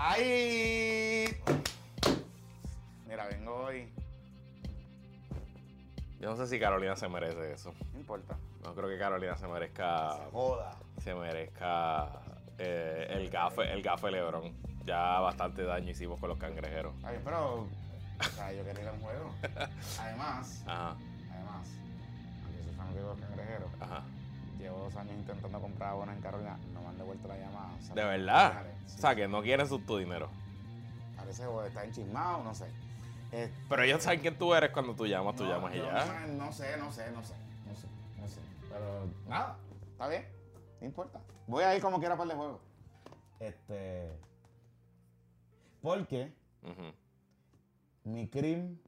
¡Ay! Mira, vengo hoy. Yo no sé si Carolina se merece eso. No importa. No creo que Carolina se merezca. Joda. Se merezca eh, el gafe, el gafe Lebron. Ya bastante daño hicimos con los cangrejeros. Bien, pero. O sea, yo quería ir a un juego. Además, Ajá, además, aunque soy fanático de los cangrejeros, ajá. llevo dos años intentando comprar abonos en Carolina. No me han devuelto la llamada. O sea, ¿De verdad? O sea, que no quieren su, tu dinero. Parece que está enchismado, no sé. Eh, Pero ellos saben quién tú eres cuando tú llamas, tú no, llamas y yo ya. No, no sé, no sé, no sé, no sé, no sé. Pero nada, está bien, no importa. Voy a ir como quiera para el juego. Este. Porque mi CRIM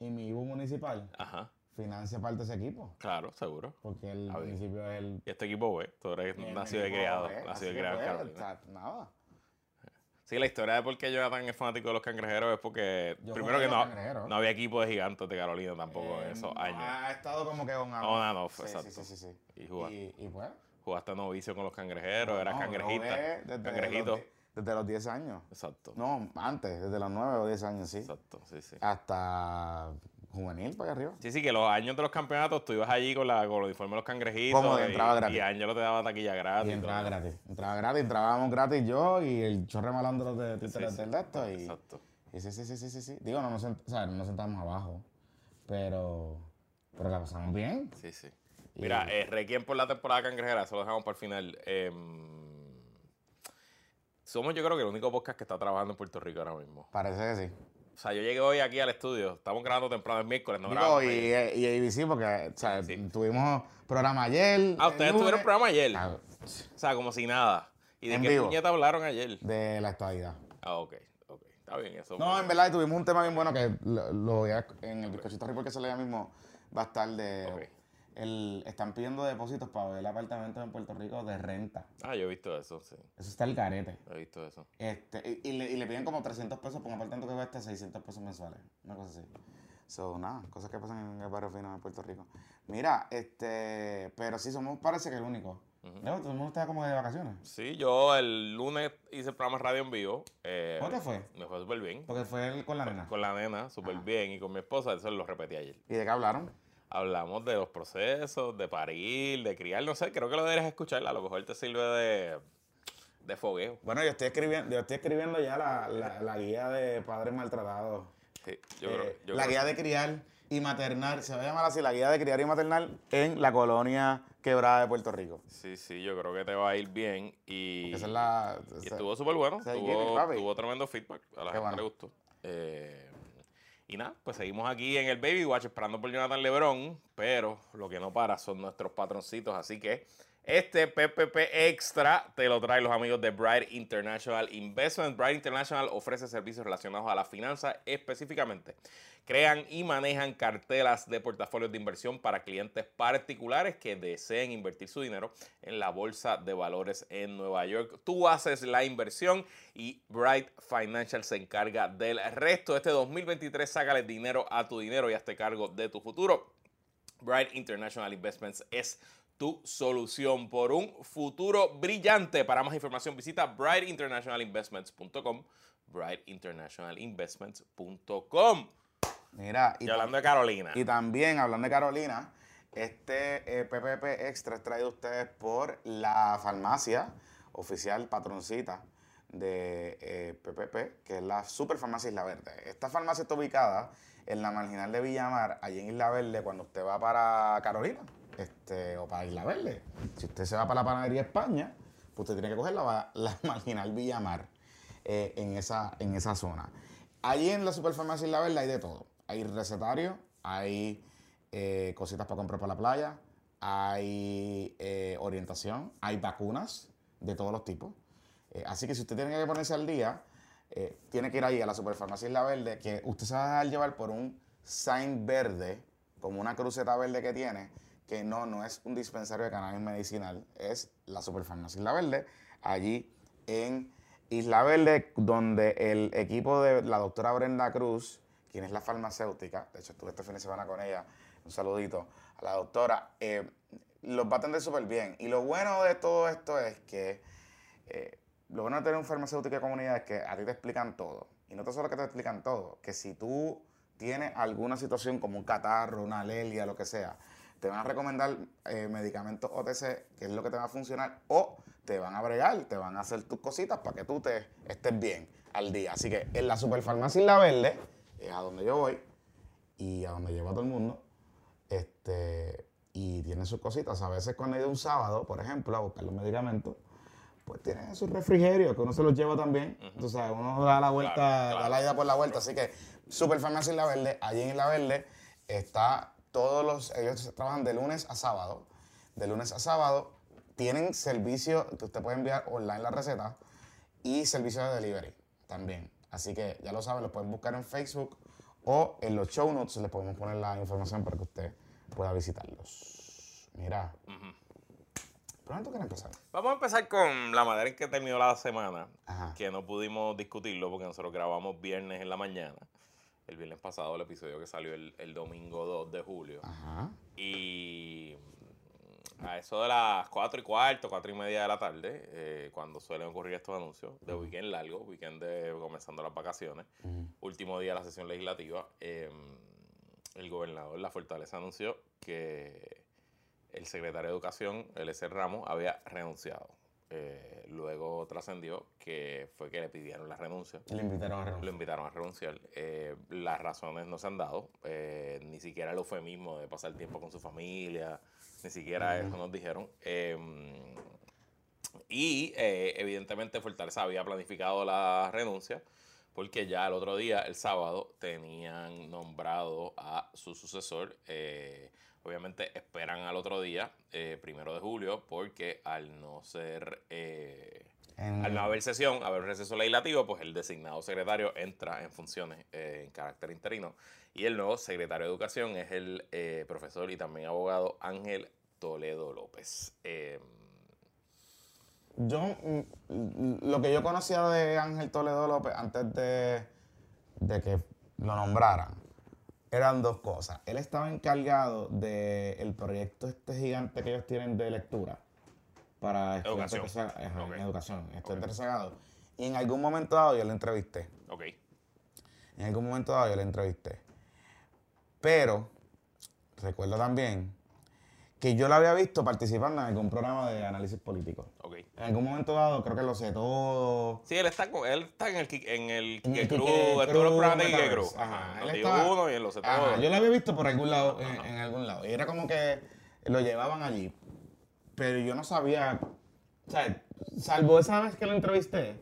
y mi IBU municipal Ajá, financia parte de ese equipo. claro, seguro. Porque el municipio es el. Y este equipo, güey, tú eres nacido y criado. Nacido y criado pues, nada. Sí, la historia de por qué Jonathan es fanático de los cangrejeros es porque, Yo primero que no, no había equipo de gigantes de Carolina tampoco en Eh, esos años. Ha estado como que on and On and off. Sí, exacto. Sí, sí, sí. Y jugaste, Y, y pues. jugaste novicio con los cangrejeros, eras no, yo cangrejita. desde Cangrejito. los Desde los 10 años. Exacto. No, antes, desde los 9 o 10 años, sí. Exacto, sí, sí. Hasta juvenil para allá arriba. Sí, sí, que los años de los campeonatos tú ibas allí con, la, con los uniformes de los cangrejitos. Cómodo, y- entraba gratis. Y Angelo te daba taquilla gratis. Y entraba gratis. Entraba gratis, entrábamos gratis yo y el chorre malandro de Twitter Sí, sí. del de esto. Y, Exacto. y sí, sí, sí, sí, sí, sí. Digo, no nos, sent- o sea, no nos sentamos abajo, pero, pero la pasamos bien. Sí, sí. Y- Mira, eh, Requiem por la temporada cangrejera, eso lo dejamos para el final. Em, somos yo creo que el único podcast que está trabajando en Puerto Rico ahora mismo. Parece que sí. O sea, yo llegué hoy aquí al estudio, estamos grabando temprano el miércoles, no Digo, grabamos y, ayer. y ABC, porque o sea, Sí. tuvimos programa ayer. Ah, ustedes tuvieron programa ayer. ah, O sea, como si nada. ¿Y de En qué vivo. puñeta hablaron ayer? De la actualidad. Ah, ok, ok. Está bien eso. No, en verdad tuvimos un tema bien bueno que lo, lo voy a- en el bizcochito report que se ya mismo va a estar de... El, están pidiendo depósitos para ver apartamentos en Puerto Rico de renta. Ah, yo he visto eso, sí. Eso está el carete. He visto eso. Este, y, y le, y le piden como 300 pesos por un apartamento que cuesta 600 pesos mensuales. Una cosa así. So, nada, cosas que pasan en el barrio fino de Puerto Rico. Mira, este, pero sí, somos, parece que el único. Luego, todo el mundo está como de vacaciones. Sí, yo el lunes hice el programa radio en vivo. eh, ¿Cómo te fue? Me fue súper bien. Porque fue el con la nena. Con la nena, súper bien. Y con mi esposa, eso lo repetí ayer. ¿Y de qué hablaron? Hablamos de los procesos, de parir, de criar, no sé, creo que lo deberías escuchar, a lo mejor te sirve de, de fogueo. Bueno, yo estoy escribiendo, yo estoy escribiendo ya la, la- la guía de padres maltratados. Sí, yo Eh, creo, yo la creo- guía de criar y maternar, se va a llamar así, la guía de criar y maternar en la colonia quebrada de Puerto Rico. Sí, sí, yo creo que te va a ir bien y, Esa es la... y estuvo súper bueno, tuvo, tuvo tremendo feedback, a la Qué gente bueno. le gustó. Eh, y nada, pues seguimos aquí en el Baby Watch esperando por Jonathan Lebron, pero lo que no para son nuestros patroncitos, así que este PPP Extra te lo traen los amigos de Bright International Investment. Bright International ofrece servicios relacionados a la finanza específicamente. Crean y manejan cartelas de portafolios de inversión para clientes particulares que deseen invertir su dinero en la bolsa de valores en Nueva York. Tú haces la inversión y Bright Financial se encarga del resto. Este 2023 sácale dinero a tu dinero y hazte cargo de tu futuro. Bright International Investments es tu solución por un futuro brillante. Para más información visita brightinternationalinvestments.com brightinternationalinvestments.com Mira, Y hablando de Carolina. Y también, hablando de Carolina, este eh, PPP Extra es traído a ustedes por la farmacia oficial patroncita de eh, PPP, que es la Super Farmacia Isla Verde. Esta farmacia está ubicada en la marginal de Villamar, allí en Isla Verde, cuando usted va para Carolina este, o para Isla Verde. Si usted se va para la panadería España, pues usted tiene que coger la, la marginal Villamar eh, en, esa, en esa zona. Allí en la Superfarmacia Isla Verde hay de todo. Hay recetario, hay eh, cositas para comprar para la playa, hay eh, orientación, hay vacunas de todos los tipos. Eh, así que si usted tiene que ponerse al día, tiene que ir ahí a la Superfarmacia Isla Verde, que usted se va a dejar llevar por un sign verde, como una cruceta verde que tiene, que no, no es un dispensario de cannabis medicinal, es la Superfarmacia Isla Verde, allí en Isla Verde, donde el equipo de la doctora Brenda Cruz, quien es la farmacéutica, de hecho estuve este fin de semana con ella, un saludito a la doctora, eh, los va a atender súper bien. Y lo bueno de todo esto es que eh, lo bueno de tener un farmacéutico de comunidad es que a ti te explican todo. Y no te solo que te explican todo, que si tú tienes alguna situación como un catarro, una alergia, lo que sea, te van a recomendar eh, medicamentos OTC, que es lo que te va a funcionar, o te van a bregar, te van a hacer tus cositas para que tú te estés bien al día. Así que en la Superfarmacia La Verde es a donde yo voy y a donde llevo a todo el mundo. Este, y tiene sus cositas. A veces cuando he ido un sábado, por ejemplo, a buscar los medicamentos, pues tiene sus refrigerios que uno se los lleva también. Tú sabes, uno da la vuelta, Claro, claro. da la ida por la vuelta. Así que Superfarmacia en La Verde, allí en La Verde, está todos los, ellos trabajan de lunes a sábado. De lunes a sábado tienen servicio que usted puede enviar online la receta y servicio de delivery también. Así que ya lo saben, lo pueden buscar en Facebook o en los show notes les podemos poner la información para que usted pueda visitarlos. Mira. ¿Por dónde tú quieres empezar? Vamos a empezar con la manera en que terminó la semana, Ajá. que no pudimos discutirlo porque nosotros grabamos viernes en la mañana. El viernes pasado, el episodio que salió el, el domingo 2 de julio. Ajá. Y mm, a eso de las 4 y cuarto, 4 y media de la tarde, eh, cuando suelen ocurrir estos anuncios, de weekend largo, weekend de comenzando las vacaciones, último día de la sesión legislativa, eh, el gobernador La Fortaleza anunció que el secretario de Educación, L.C. Ramos, había renunciado. Eh, luego trascendió que fue que le pidieron la renuncia. Le invitaron a Lo renunciar. invitaron a renunciar. Eh, las razones no se han dado. eh, ni siquiera el eufemismo de pasar tiempo con su familia. Ni siquiera eso nos dijeron. Y evidentemente Fortaleza había planificado la renuncia porque ya el otro día, el sábado, tenían nombrado a su sucesor. Obviamente esperan al otro día, eh, primero de julio, porque al no ser... eh, En- al no haber sesión, haber receso legislativo, pues el designado secretario entra en funciones eh, en carácter interino. Y el nuevo secretario de Educación es el eh, profesor y también abogado Ángel Toledo López. Eh, Yo, mm, lo que yo conocía de Ángel Toledo López antes de, de que lo nombraran, eran dos cosas. Él estaba encargado del proyecto este gigante que ellos tienen de lectura para Educación. rezagados. Ajá, Ok. en educación, rezagados. Y en algún momento dado yo lo entrevisté. ok, En algún momento dado yo le entrevisté. Pero recuerdo también que yo lo había visto participando en algún programa de análisis político. ok. En algún momento dado, creo que lo sé todo. Sí, él está, con- él está en el, en el En el Kike en todos los programas de Metaverse. Crew. Ajá, él estaba- uno y los Ajá, todo. yo lo había visto por algún lado, en, en algún lado. Y era como que lo llevaban allí. Pero yo no sabía, o sea, salvo esa vez que lo entrevisté,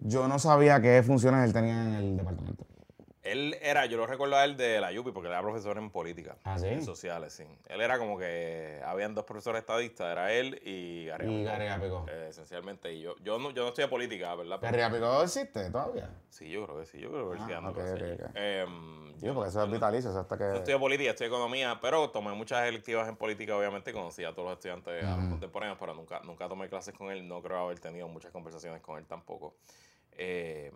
yo no sabía qué funciones él tenía en el departamento. Él era, yo lo recuerdo a él de la UPI porque él era profesor en política. ¿Ah, sí? En sociales, sí. Él era como que, habían dos profesores estadistas, era él y Gary Y Apicó. eh, esencialmente. Y yo, yo no, yo no estudié política, ¿verdad? Pero- ¿Perry Apicó existe todavía? sí, yo creo que sí, yo creo que Ah, sigue dando ok, clases ok, allí. ok. Em, Digo, porque eso es vitalicio, o sea, hasta Yo que... estudié política, estudié economía, pero tomé muchas electivas en política, obviamente, conocí a todos los estudiantes contemporáneos, pero nunca, nunca tomé clases con él, no creo haber tenido muchas conversaciones con él tampoco. Eh,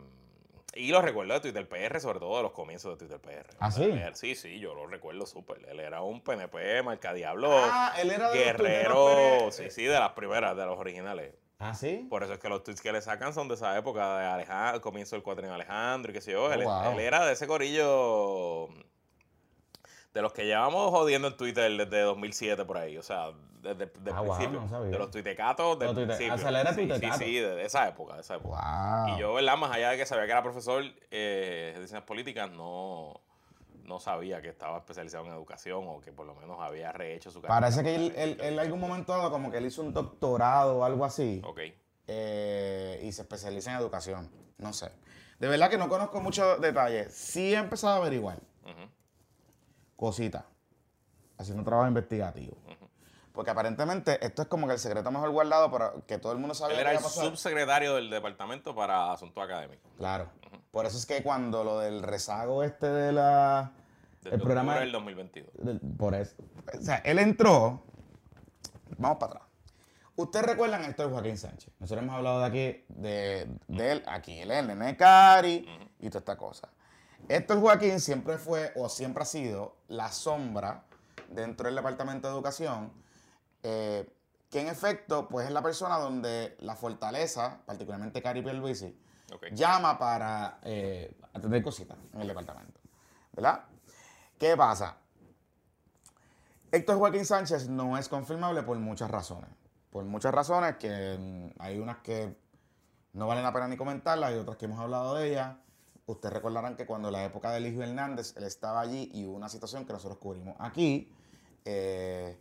y lo recuerdo de Twitter PR, sobre todo de los comienzos de Twitter PR. ¿Ah, sí? Él- sí, sí, yo lo recuerdo súper. Él era un PNP, marcadiablo, Ah, él era de guerrero, sí, sí, de las primeras, de los originales. ¿Ah, sí? Por eso es que los tweets que le sacan son de esa época, de Alejandro, comienzo del cuatrino Alejandro y qué sé yo. él, Oh, wow. él era de ese corillo de los que llevamos jodiendo en Twitter desde 2007 por ahí. O sea, desde el Ah, wow, principio. no de los tuitecatos del Los tuite- principio. acelera sí, sí, sí, de, esa época, de esa época. Wow. Y yo, ¿verdad? Más allá de que sabía que era profesor eh, de ciencias políticas, no, no sabía que estaba especializado en educación o que por lo menos había rehecho su carrera. Parece que él, él, algún momento dado como que él hizo un doctorado o algo así Ok. eh, y se especializa en educación. No sé. De verdad que no conozco muchos detalles. Sí he empezado a averiguar Ujú. Cositas, haciendo trabajo investigativo. Porque aparentemente esto es como que el secreto mejor guardado para que todo el mundo Él sabía era que el subsecretario del departamento para asuntos académicos. Claro. Por eso es que cuando lo del rezago este de la... El programa... del 2022. del- por eso. O sea, él entró... Vamos para atrás. Ustedes recuerdan a Héctor Joaquín Sánchez. Nosotros hemos hablado de aquí, de, de él, aquí, él el nene Cari y toda esta cosa. Héctor Joaquín siempre fue o siempre ha sido la sombra dentro del Departamento de Educación eh, que en efecto, pues es la persona donde la fortaleza, particularmente Cari Pierluisi, Ok. llama para eh, atender cositas en el departamento. ¿Verdad? ¿Qué pasa? Héctor Joaquín Sánchez no es confirmable por muchas razones. Por muchas razones que mm, hay unas que no valen la pena ni comentarlas y otras que hemos hablado de ellas. Ustedes recordarán que cuando la época de Eligio Hernández, él estaba allí y hubo una situación que nosotros cubrimos aquí, eh,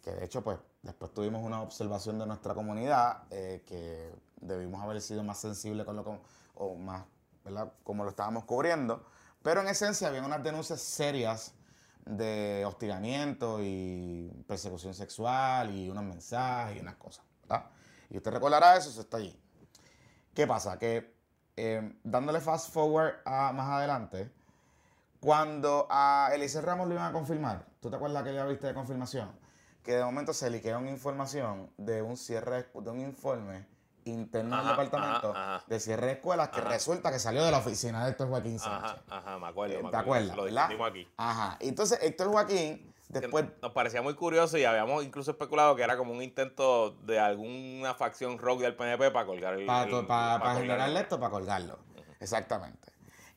que de hecho, pues, después tuvimos una observación de nuestra comunidad eh, que debimos haber sido más sensibles con lo que- o más, ¿verdad? Como lo estábamos cubriendo. Pero en esencia había unas denuncias serias de hostigamiento y persecución sexual y unos mensajes y unas cosas, ¿verdad? Y usted recordará eso, eso está allí. ¿Qué pasa? Que eh, dándole fast forward a más adelante, cuando a Eliezer Ramos lo iban a confirmar, ¿tú te acuerdas que ya viste de confirmación? Que de momento se liqueó una información de un cierre, de un informe interno Ajá, del departamento ajá, ajá. de cierre de escuelas que resulta que salió de la oficina de Héctor Joaquín Sánchez. Ajá, me acuerdo. Eh, me ¿Te acuerdo. acuerdas? Lo discutimos aquí. Ajá. Entonces Héctor Joaquín, después Nos parecía muy curioso y habíamos incluso especulado que era como un intento de alguna facción rogue del PNP para colgar el. Para, el- para, generarle el- esto, para colgarlo. Exactamente.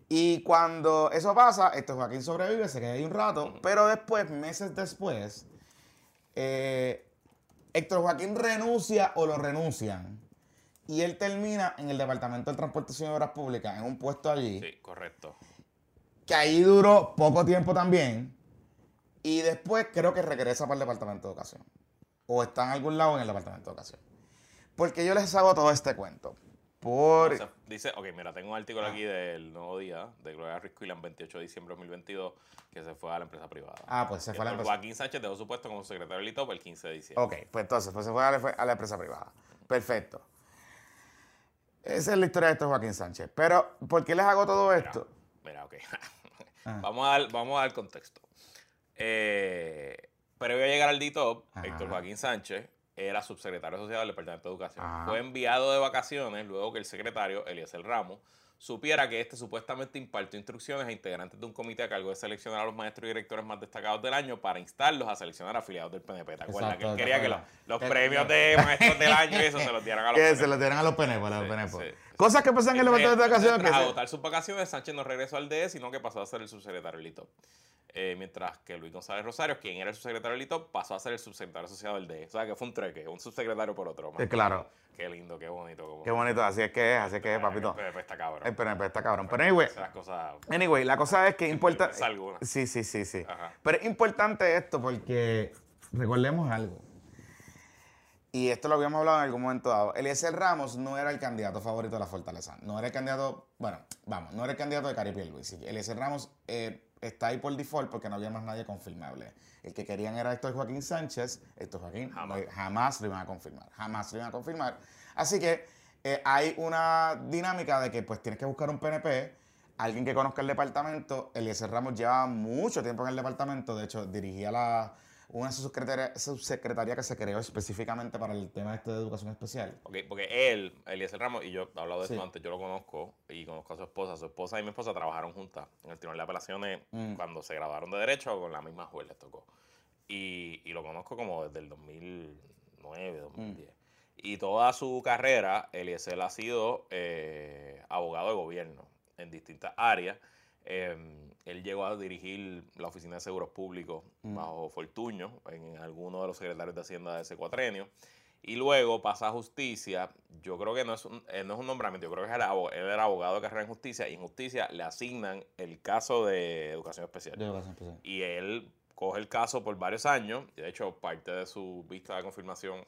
Y cuando eso pasa, esto Joaquín sobrevive, se queda ahí un rato, pero después, meses después, eh, Héctor Joaquín renuncia o lo renuncian. Y él termina en el Departamento de Transportación y Obras Públicas, en un puesto allí, Sí, correcto. que ahí duró poco tiempo también. Y después creo que regresa para el Departamento de Educación. O está en algún lado en el Departamento de Educación. Porque yo les hago todo este cuento. Por... O sea, dice, ok, mira, tengo un artículo aquí del Nuevo Día de Gloria Ruiz Quillan, 28 de diciembre de 2022, que se fue a la empresa privada. Ah, pues se fue a la empresa. Joaquín Sánchez dejó su puesto como secretario del ITOP el 15 de diciembre. Ok, pues entonces pues se fue a la, fue a la empresa privada. Perfecto. Esa es la historia de este Joaquín Sánchez. Pero, ¿por qué les hago todo esto? Mira, ok. Ajá. vamos, a dar, vamos a dar contexto. Eh, previo a llegar al DITOP. Héctor Joaquín Sánchez era subsecretario asociado del Departamento de Educación. Ajá. Fue enviado de vacaciones luego que el secretario, Eliezer Ramos, supiera que este supuestamente impartió instrucciones a integrantes de un comité a cargo de seleccionar a los maestros y directores más destacados del año para instarlos a seleccionar afiliados del PNP. ¿Te acuerdas? Exacto, que él ¿te quería que los, los Que- premios de maestros del año y eso se los dieran a los Que PNP. se lo dieran a los penepos, a los Sí, sí, sí. Cosas que pasan en el Departamento de Educación. que Tras agotar sus vacaciones, Sánchez no regresó al DE, sino que pasó a ser el subsecretario del ITOP. Eh, mientras que Luis González Rosario, quien era el subsecretario del ITOP, pasó a ser el subsecretario asociado del DE. O sea, que fue un treque, un subsecretario por otro. Sí, claro. Qué lindo, qué bonito. como- Qué bonito, así es que es, así es que es, papito. El PNP está cabrón. El PNP está cabrón. Pero anyway, Esas cosas... anyway, la cosa es que importa. Sí, sí, sí, sí. Ajá. Pero es importante esto porque recordemos algo. Y esto lo habíamos hablado en algún momento dado. Eliezer Ramos no era el candidato favorito de la Fortaleza. No era el candidato, bueno, vamos, no era el candidato de Cari Pierluisi. Eliezer Ramos eh, está ahí por default porque no había más nadie confirmable. El que querían era Héctor Joaquín Sánchez. Héctor Joaquín Jamás. no- jamás lo iban a confirmar. Jamás lo iban a confirmar. Así que eh, hay una dinámica de que pues tienes que buscar un PNP, alguien que conozca el departamento. Eliezer Ramos lleva mucho tiempo en el departamento. De hecho, dirigía la, una subsecretaría, subsecretaría que se creó específicamente para el tema este de educación especial. Ok, porque él, Eliezer Ramos, y yo he hablado de Sí. esto antes, yo lo conozco y conozco a su esposa. Su esposa y mi esposa trabajaron juntas en el Tribunal de Apelaciones Mm. cuando se graduaron de Derecho con la misma juez les tocó. Y, y lo conozco como desde el 2009, 2010. Mm. Y toda su carrera, Eliezer ha sido eh, abogado de gobierno en distintas áreas. Eh, él llegó a dirigir la Oficina de Seguros Públicos Mm. bajo Fortuño, en alguno de los secretarios de Hacienda de ese cuatrenio. Y luego pasa a justicia. Yo creo que no es un, eh, no es un nombramiento, yo creo que es el abo- él era abogado de carrera en justicia y en justicia le asignan el caso de educación especial. De educación especial. Y él coge el caso por varios años. y De hecho, parte de su vista de confirmación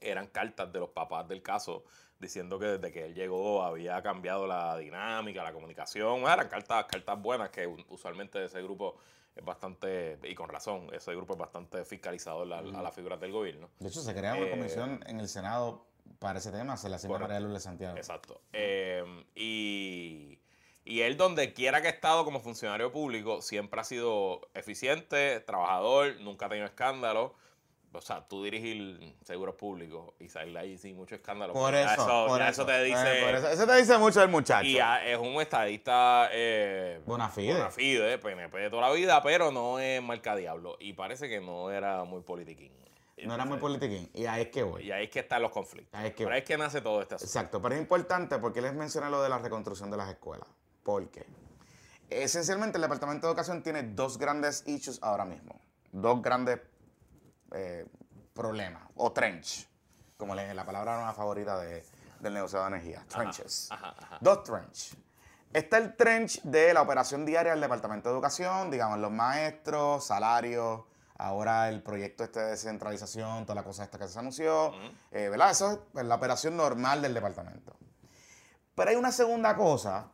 eran cartas de los papás del caso diciendo que desde que él llegó había cambiado la dinámica, la comunicación. Eran cartas, cartas buenas que usualmente ese grupo es bastante, y con razón, ese grupo es bastante fiscalizador a, a las figuras del gobierno. De hecho, se crea una Eh, comisión en el Senado para ese tema. Se le asigna. María Lourdes Santiago. Exacto. Eh, y, y él, donde quiera que ha estado como funcionario público, siempre ha sido eficiente, trabajador, nunca ha tenido escándalo. O sea, tú dirigir seguros públicos y salir ahí sin mucho escándalo. Por eso, por eso. te Eh, dice. por eso, eso te dice mucho del muchacho. y es un estadista eh, Bona fide. bona fide, PNP de toda la vida, pero no es marca diablo. Y parece que no era muy politiquín. No era muy politiquín. Y ahí es que voy. Y ahí es que están los conflictos. Ahí es que Por ahí es que nace todo este asunto. Exacto, pero es importante porque les mencioné lo de la reconstrucción de las escuelas. ¿Por qué? Esencialmente el Departamento de Educación tiene dos grandes issues ahora mismo. Dos grandes eh, problemas. O trench, como le, la palabra favorita de- del negociado de energía. Trenches. Ajá, ajá. Dos trench. Está el trench de la operación diaria del Departamento de Educación, digamos, los maestros, salarios, ahora el proyecto este de descentralización, toda la cosa esta que se anunció, eh, ¿verdad? Eso es pues, la operación normal del departamento. Pero hay una segunda cosa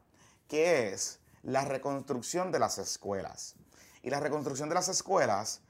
que es la reconstrucción de las escuelas. Y la reconstrucción de las escuelas,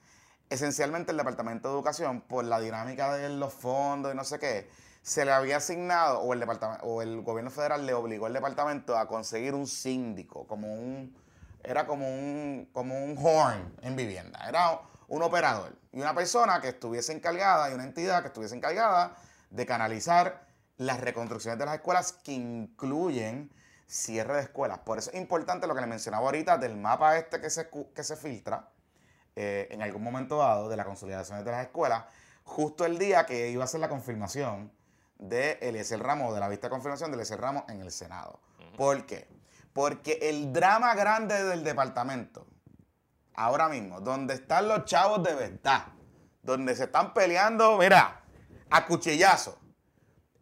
esencialmente el Departamento de Educación, por la dinámica de los fondos y no sé qué, se le había asignado, o el, departamento, o el gobierno federal le obligó al departamento a conseguir un síndico, como un, era como un, como un horn en vivienda. Era un operador y una persona que estuviese encargada y una entidad que estuviese encargada de canalizar las reconstrucciones de las escuelas que incluyen cierre de escuelas. Por eso es importante lo que le mencionaba ahorita del mapa este que se, que se filtra eh, en algún momento dado de la consolidación de las escuelas, justo el día que iba a ser la confirmación de Eliezer Ramos, de la vista de confirmación de Eliezer Ramos en el Senado. ¿Por qué? Porque el drama grande del departamento, ahora mismo, donde están los chavos de verdad, donde se están peleando, mira, a cuchillazo,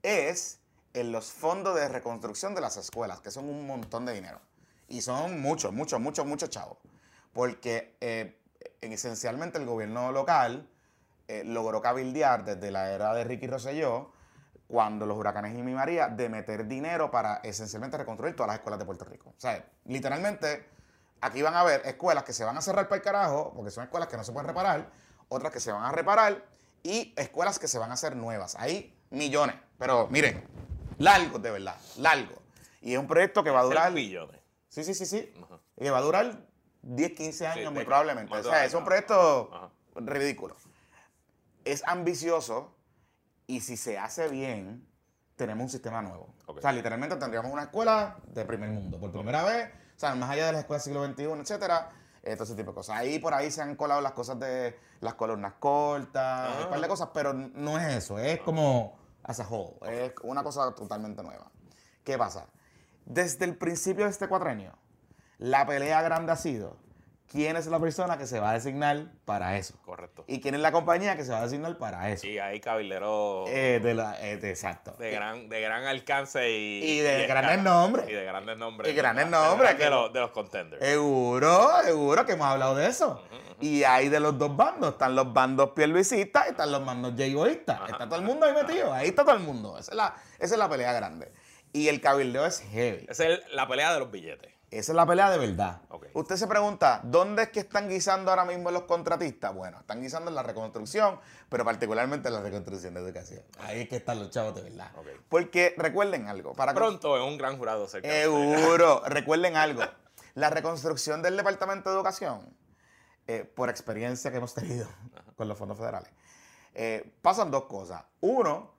es en los fondos de reconstrucción de las escuelas, que son un montón de dinero. Y son muchos, muchos, muchos, muchos chavos. Porque eh, esencialmente el gobierno local eh, logró cabildear desde la era de Ricky Rosselló, cuando los huracanes y mi María, de meter dinero para esencialmente reconstruir todas las escuelas de Puerto Rico. O sea, literalmente, aquí van a haber escuelas que se van a cerrar para el carajo, porque son escuelas que no se pueden reparar, otras que se van a reparar y escuelas que se van a hacer nuevas. Hay millones, pero miren, largos de verdad, largos. Y es un proyecto que va a durar... billones. Sí, sí, sí, sí. Ajá. Y que va a durar 10, 15 años muy de- probablemente. O sea, es un proyecto Ajá. ridículo. Es ambicioso y si se hace bien, tenemos un sistema nuevo. Ok. O sea, literalmente tendríamos una escuela de primer mundo por primera vez. O sea, más allá de las escuelas del siglo XXI, etcétera. Todo ese tipo de cosas. Ahí por ahí se han colado las cosas de las columnas cortas, Ah. un par de cosas, pero no es eso. Es como as a whole. Es una cosa totalmente nueva. ¿Qué pasa? Desde el principio de este cuatrenio, la pelea grande ha sido quién es la persona que se va a designar para eso. Correcto. Y quién es la compañía que se va a designar para eso. Y hay cabilderos Eh, de la, eh, de- exacto. de, gran, de gran alcance y, Y de grandes nombres. Y de grandes nombres. Y grandes De- nombres, De, los, de los contenders. Seguro, seguro que hemos hablado de eso. Y hay de los dos bandos. Están los bandos pierluisistas y están los bandos jayboístas. Está todo el mundo ahí metido. Ahí está todo el mundo. Esa es la, esa es la pelea grande. Y el cabildeo es heavy. Esa es la pelea de los billetes. Esa es la pelea de verdad. Usted se pregunta, ¿dónde es que están guisando ahora mismo los contratistas? Bueno, están guisando en la reconstrucción, pero particularmente en la reconstrucción de educación. Ahí es que están los chavos de verdad. Porque recuerden algo, para Pronto en un gran jurado cerca. Seguro, recuerden algo. La reconstrucción del Departamento de Educación, eh, por experiencia que hemos tenido con los fondos federales, eh, pasan dos cosas. Uno,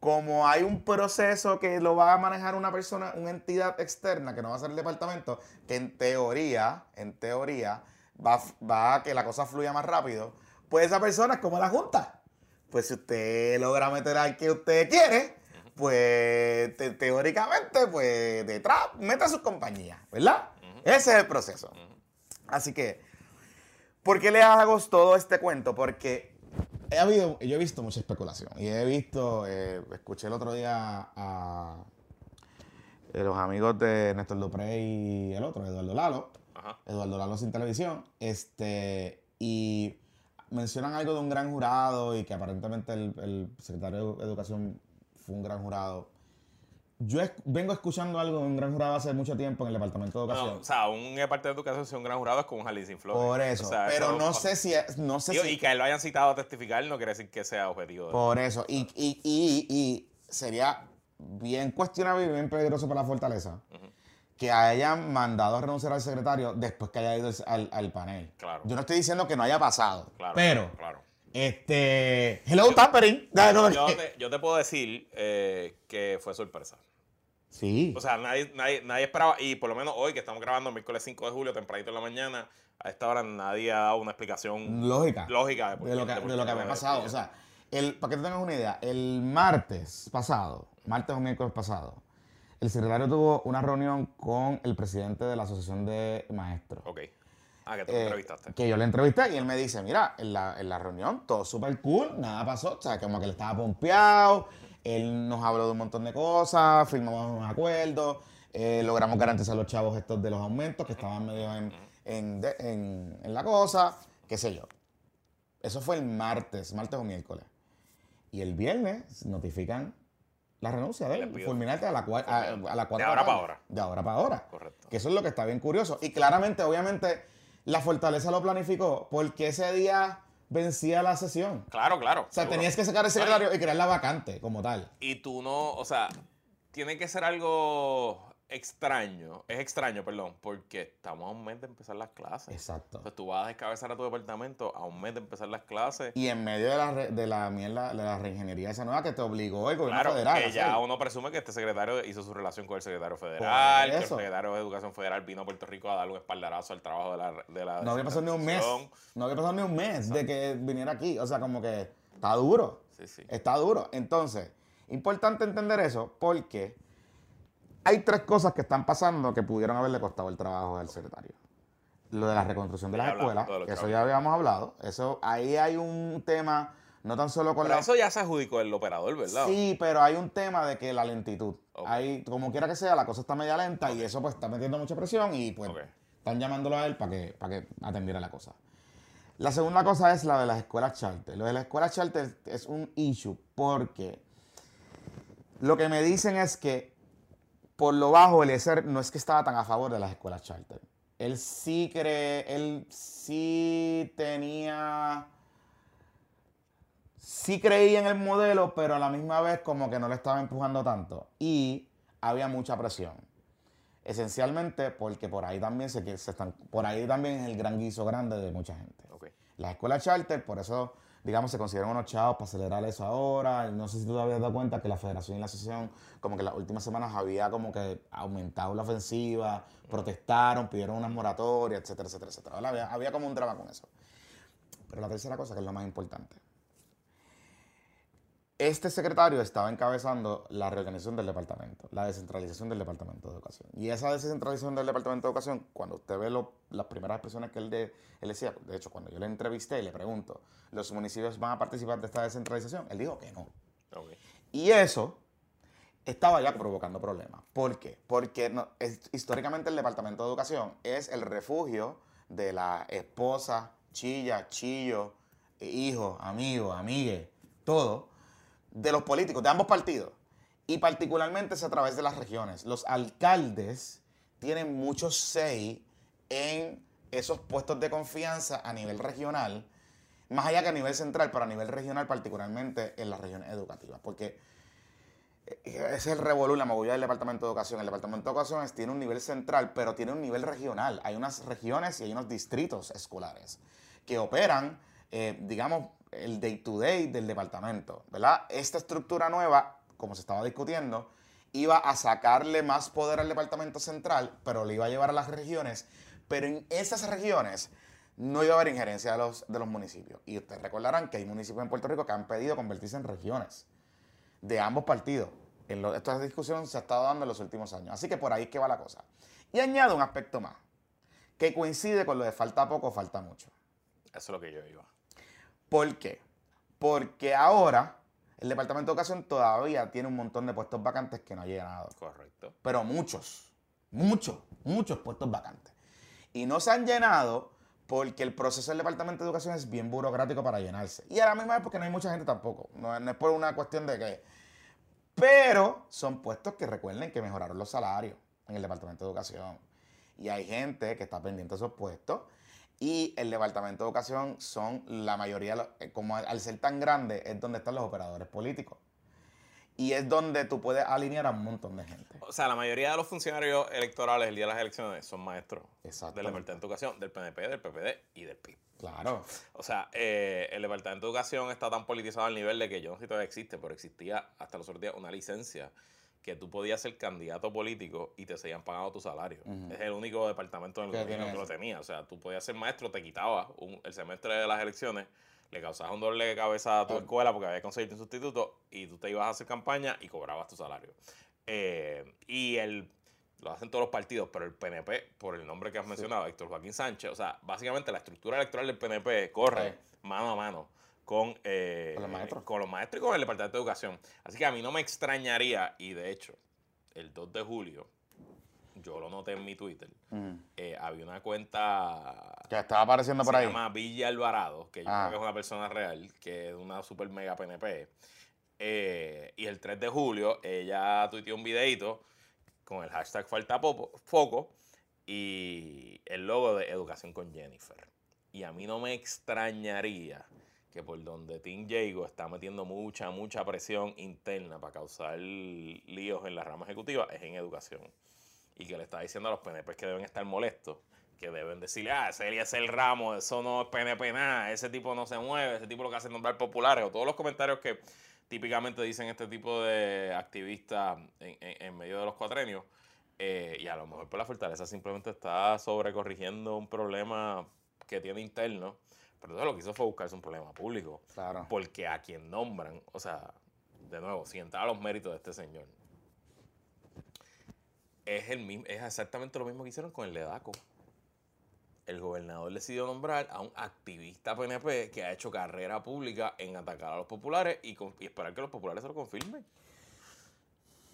como hay un proceso que lo va a manejar una persona, una entidad externa que no va a ser el departamento, que en teoría, en teoría, va, va a que la cosa fluya más rápido, pues esa persona es como la Junta. Pues si usted logra meter al que usted quiere, pues te- teóricamente, pues detrás mete a sus compañías, ¿verdad? Ese es el proceso. Así que, ¿por qué le hago todo este cuento? Porque he habido, yo he visto mucha especulación y he visto, eh, escuché el otro día a los amigos de Néstor Dupré y el otro, Eduardo Lalo, Ajá. Eduardo Lalo sin televisión, este, y mencionan algo de un gran jurado y que aparentemente el, el secretario de Educación fue un gran jurado. Yo es- vengo escuchando algo de un gran jurado hace mucho tiempo en el Departamento de Educación. No, o sea, un parte de educación, si un gran jurado es como un jardín sin flores. por eso. O sea, pero eso- no sé si es, no sé Digo, si Y que lo hayan citado a testificar no quiere decir que sea objetivo. de- Por eso. Y, y, y, y sería bien cuestionable y bien peligroso para la fortaleza que hayan mandado a renunciar al secretario después que haya ido al, al panel. Claro. Yo no estoy diciendo que no haya pasado. Claro. pero, Claro. Este. Hello, tampering. Dale, no, Yo te, yo te puedo decir eh, que fue sorpresa. Sí. O sea, nadie, nadie, nadie esperaba, y por lo menos hoy que estamos grabando el miércoles 5 de julio, tempranito en la mañana, a esta hora nadie ha dado una explicación lógica. lógica de, por de lo qué- que, por de lo que había pasado. O despidieron. sea, El, para que te tengas una idea, el martes pasado, martes o miércoles pasado, el secretario tuvo una reunión con el presidente de la Asociación de Maestros. Ok. Ah, que te Eh, entrevistaste. Que yo le entrevisté y él me dice, mira, en la, en la reunión todo súper cool, nada pasó, o sea, como que él estaba pompeado, él nos habló de un montón de cosas, firmamos unos acuerdos, eh, logramos garantizar los chavos estos de los aumentos que estaban medio en, en, en- en la cosa, qué sé yo. Eso fue el martes, martes o miércoles. Y el viernes notifican la renuncia de él, fulminante a la, cua- a, a la cuatro De ahora la pa' tarde. ahora. De ahora para ahora. Correcto. Que eso es lo que está bien curioso. Y claramente, obviamente, la Fortaleza lo planificó porque ese día vencía la sesión. Claro, claro. O sea, seguro. tenías que sacar el secretario y crear la vacante como tal. Y tú no, o sea, tiene que ser algo extraño. Es extraño, perdón, porque estamos a un mes de empezar las clases. Exacto. Entonces tú vas a descabezar a tu departamento a un mes de empezar las clases. Y en medio de la, re- de la mierda, de la reingeniería esa nueva que te obligó el gobierno Claro, federal. que ya uno presume que este secretario hizo su relación con el secretario federal, que el secretario de Educación Federal vino a Puerto Rico a darle un espaldarazo al trabajo de la, de la No había pasado ni un mes. No había pasado ni un mes de que viniera aquí. O sea, como que está duro. Sí, sí. Está duro. Entonces, importante entender eso porque hay tres cosas que están pasando que pudieron haberle costado el trabajo al secretario. Lo de la reconstrucción de las escuelas, eso ya habíamos hablado. Eso, ahí hay un tema, no tan solo con Pero la... eso ya se adjudicó el operador, ¿verdad? Sí, pero hay un tema de que la lentitud. Ok. Hay, como quiera que sea, la cosa está media lenta y eso pues está metiendo mucha presión y pues están llamándolo a él para que, para que atendiera la cosa. La segunda cosa es la de las escuelas charter. Lo de las escuelas charter es un issue porque lo que me dicen es que por lo bajo Eliezer no es que estaba tan a favor de las escuelas charter. Él sí cree, él sí tenía sí creía en el modelo, pero a la misma vez como que no le estaba empujando tanto. Y había mucha presión. Esencialmente porque por ahí también se, se están, por ahí también es el gran guiso grande de mucha gente. Las escuelas charter, por eso, digamos, se consideran unos chavos para acelerar eso ahora. No sé si tú te habías dado cuenta que la federación y la asociación, como que las últimas semanas había como que aumentado la ofensiva, protestaron, pidieron unas moratorias, etcétera, etcétera, etcétera. Había, había como un drama con eso. Pero la tercera cosa, que es la más importante. Este secretario estaba encabezando la reorganización del departamento, la descentralización del departamento de educación. Y esa descentralización del departamento de educación, cuando usted ve lo- las primeras expresiones que él, de- él decía, de hecho, cuando yo le entrevisté y le pregunto, ¿los municipios van a participar de esta descentralización? Él dijo que no. Y eso estaba ya provocando problemas. ¿Por qué? Porque no- es- históricamente el Departamento de Educación es el refugio de la esposa, chilla, chillo, hijo, amigo, amigue, todo, de los políticos, de ambos partidos. Y particularmente es a través de las regiones. Los alcaldes tienen mucho say en esos puestos de confianza a nivel regional, más allá que a nivel central, pero a nivel regional particularmente en las regiones educativas. Porque ese es el revolú, la movilidad del Departamento de Educación. El Departamento de Educación tiene un nivel central, pero tiene un nivel regional. Hay unas regiones y hay unos distritos escolares que operan, eh, digamos, el day-to-day del departamento, ¿verdad? Esta estructura nueva, como se estaba discutiendo, iba a sacarle más poder al departamento central, pero le iba a llevar a las regiones. Pero en esas regiones no iba a haber injerencia de los, de los municipios. Y ustedes recordarán que hay municipios en Puerto Rico que han pedido convertirse en regiones de ambos partidos. En lo- esta discusión se ha estado dando en los últimos años. Así que por ahí es que va la cosa. Y añado un aspecto más, que coincide con lo de falta poco, falta mucho. Eso es lo que yo iba. ¿Por qué? Porque ahora el Departamento de Educación todavía tiene un montón de puestos vacantes que no ha llenado. Correcto. Pero muchos, muchos, muchos puestos vacantes. Y no se han llenado porque el proceso del Departamento de Educación es bien burocrático para llenarse. Y a la misma vez porque no hay mucha gente tampoco. No, no es por una cuestión de que... Pero son puestos que recuerden que mejoraron los salarios en el Departamento de Educación. Y hay gente que está pendiente de esos puestos. Y el Departamento de Educación son la mayoría, eh, como al ser tan grande, es donde están los operadores políticos. Y es donde tú puedes alinear a un montón de gente. O sea, la mayoría de los funcionarios electorales el día de las elecciones son maestros del. Departamento de Educación, del PNP, del PPD y del PIB. Claro. O sea, eh, el Departamento de Educación está tan politizado al nivel de que yo no sé si todavía existe, pero existía hasta los otros días una licencia que tú podías ser candidato político y te seguían pagando tu salario. Es el único departamento en el Que gobierno que lo tenía. O sea, tú podías ser maestro, te quitaba un- el semestre de las elecciones, le causabas un doble de cabeza a tu escuela porque había conseguido un sustituto y tú te ibas a hacer campaña y cobrabas tu salario. Eh, y el, lo hacen todos los partidos, pero el PNP, por el nombre que has mencionado, Héctor Joaquín Sánchez, o sea, básicamente la estructura electoral del PNP corre Sí. mano a mano con, eh, Con los maestros. con los maestros y con el Departamento de Educación. Así que a mí no me extrañaría, y de hecho, el 2 de julio, yo lo noté en mi Twitter, Mm. eh, había una cuenta Que estaba apareciendo por se ahí. llama Villa Alvarado, que yo Ah. creo que es una persona real, que es una super mega PNP. Eh, y el 3 de julio ella tuiteó un videito con el hashtag falta foco y el logo de Educación con Jennifer. Y a mí no me extrañaría que por donde Team Jago está metiendo mucha, mucha presión interna para causar líos en la rama ejecutiva, es en educación. Y que le está diciendo a los PNP que deben estar molestos, que deben decirle, ah, ese es el ramo, eso no es PNP nada, ese tipo no se mueve, ese tipo lo que hace es nombrar populares, o todos los comentarios que típicamente dicen este tipo de activistas en, medio de los cuatrenios. eh, y a lo mejor por la fortaleza simplemente está sobrecorrigiendo un problema que tiene interno. Pero entonces lo que hizo fue buscarse un problema público. Claro. Porque a quien nombran, o sea, de nuevo, sin entrar a los méritos de este señor, es, el mismo, es exactamente lo mismo que hicieron con el Ledaco. El gobernador decidió nombrar a un activista PNP que ha hecho carrera pública en atacar a los populares y, con- y esperar que los populares se lo confirmen.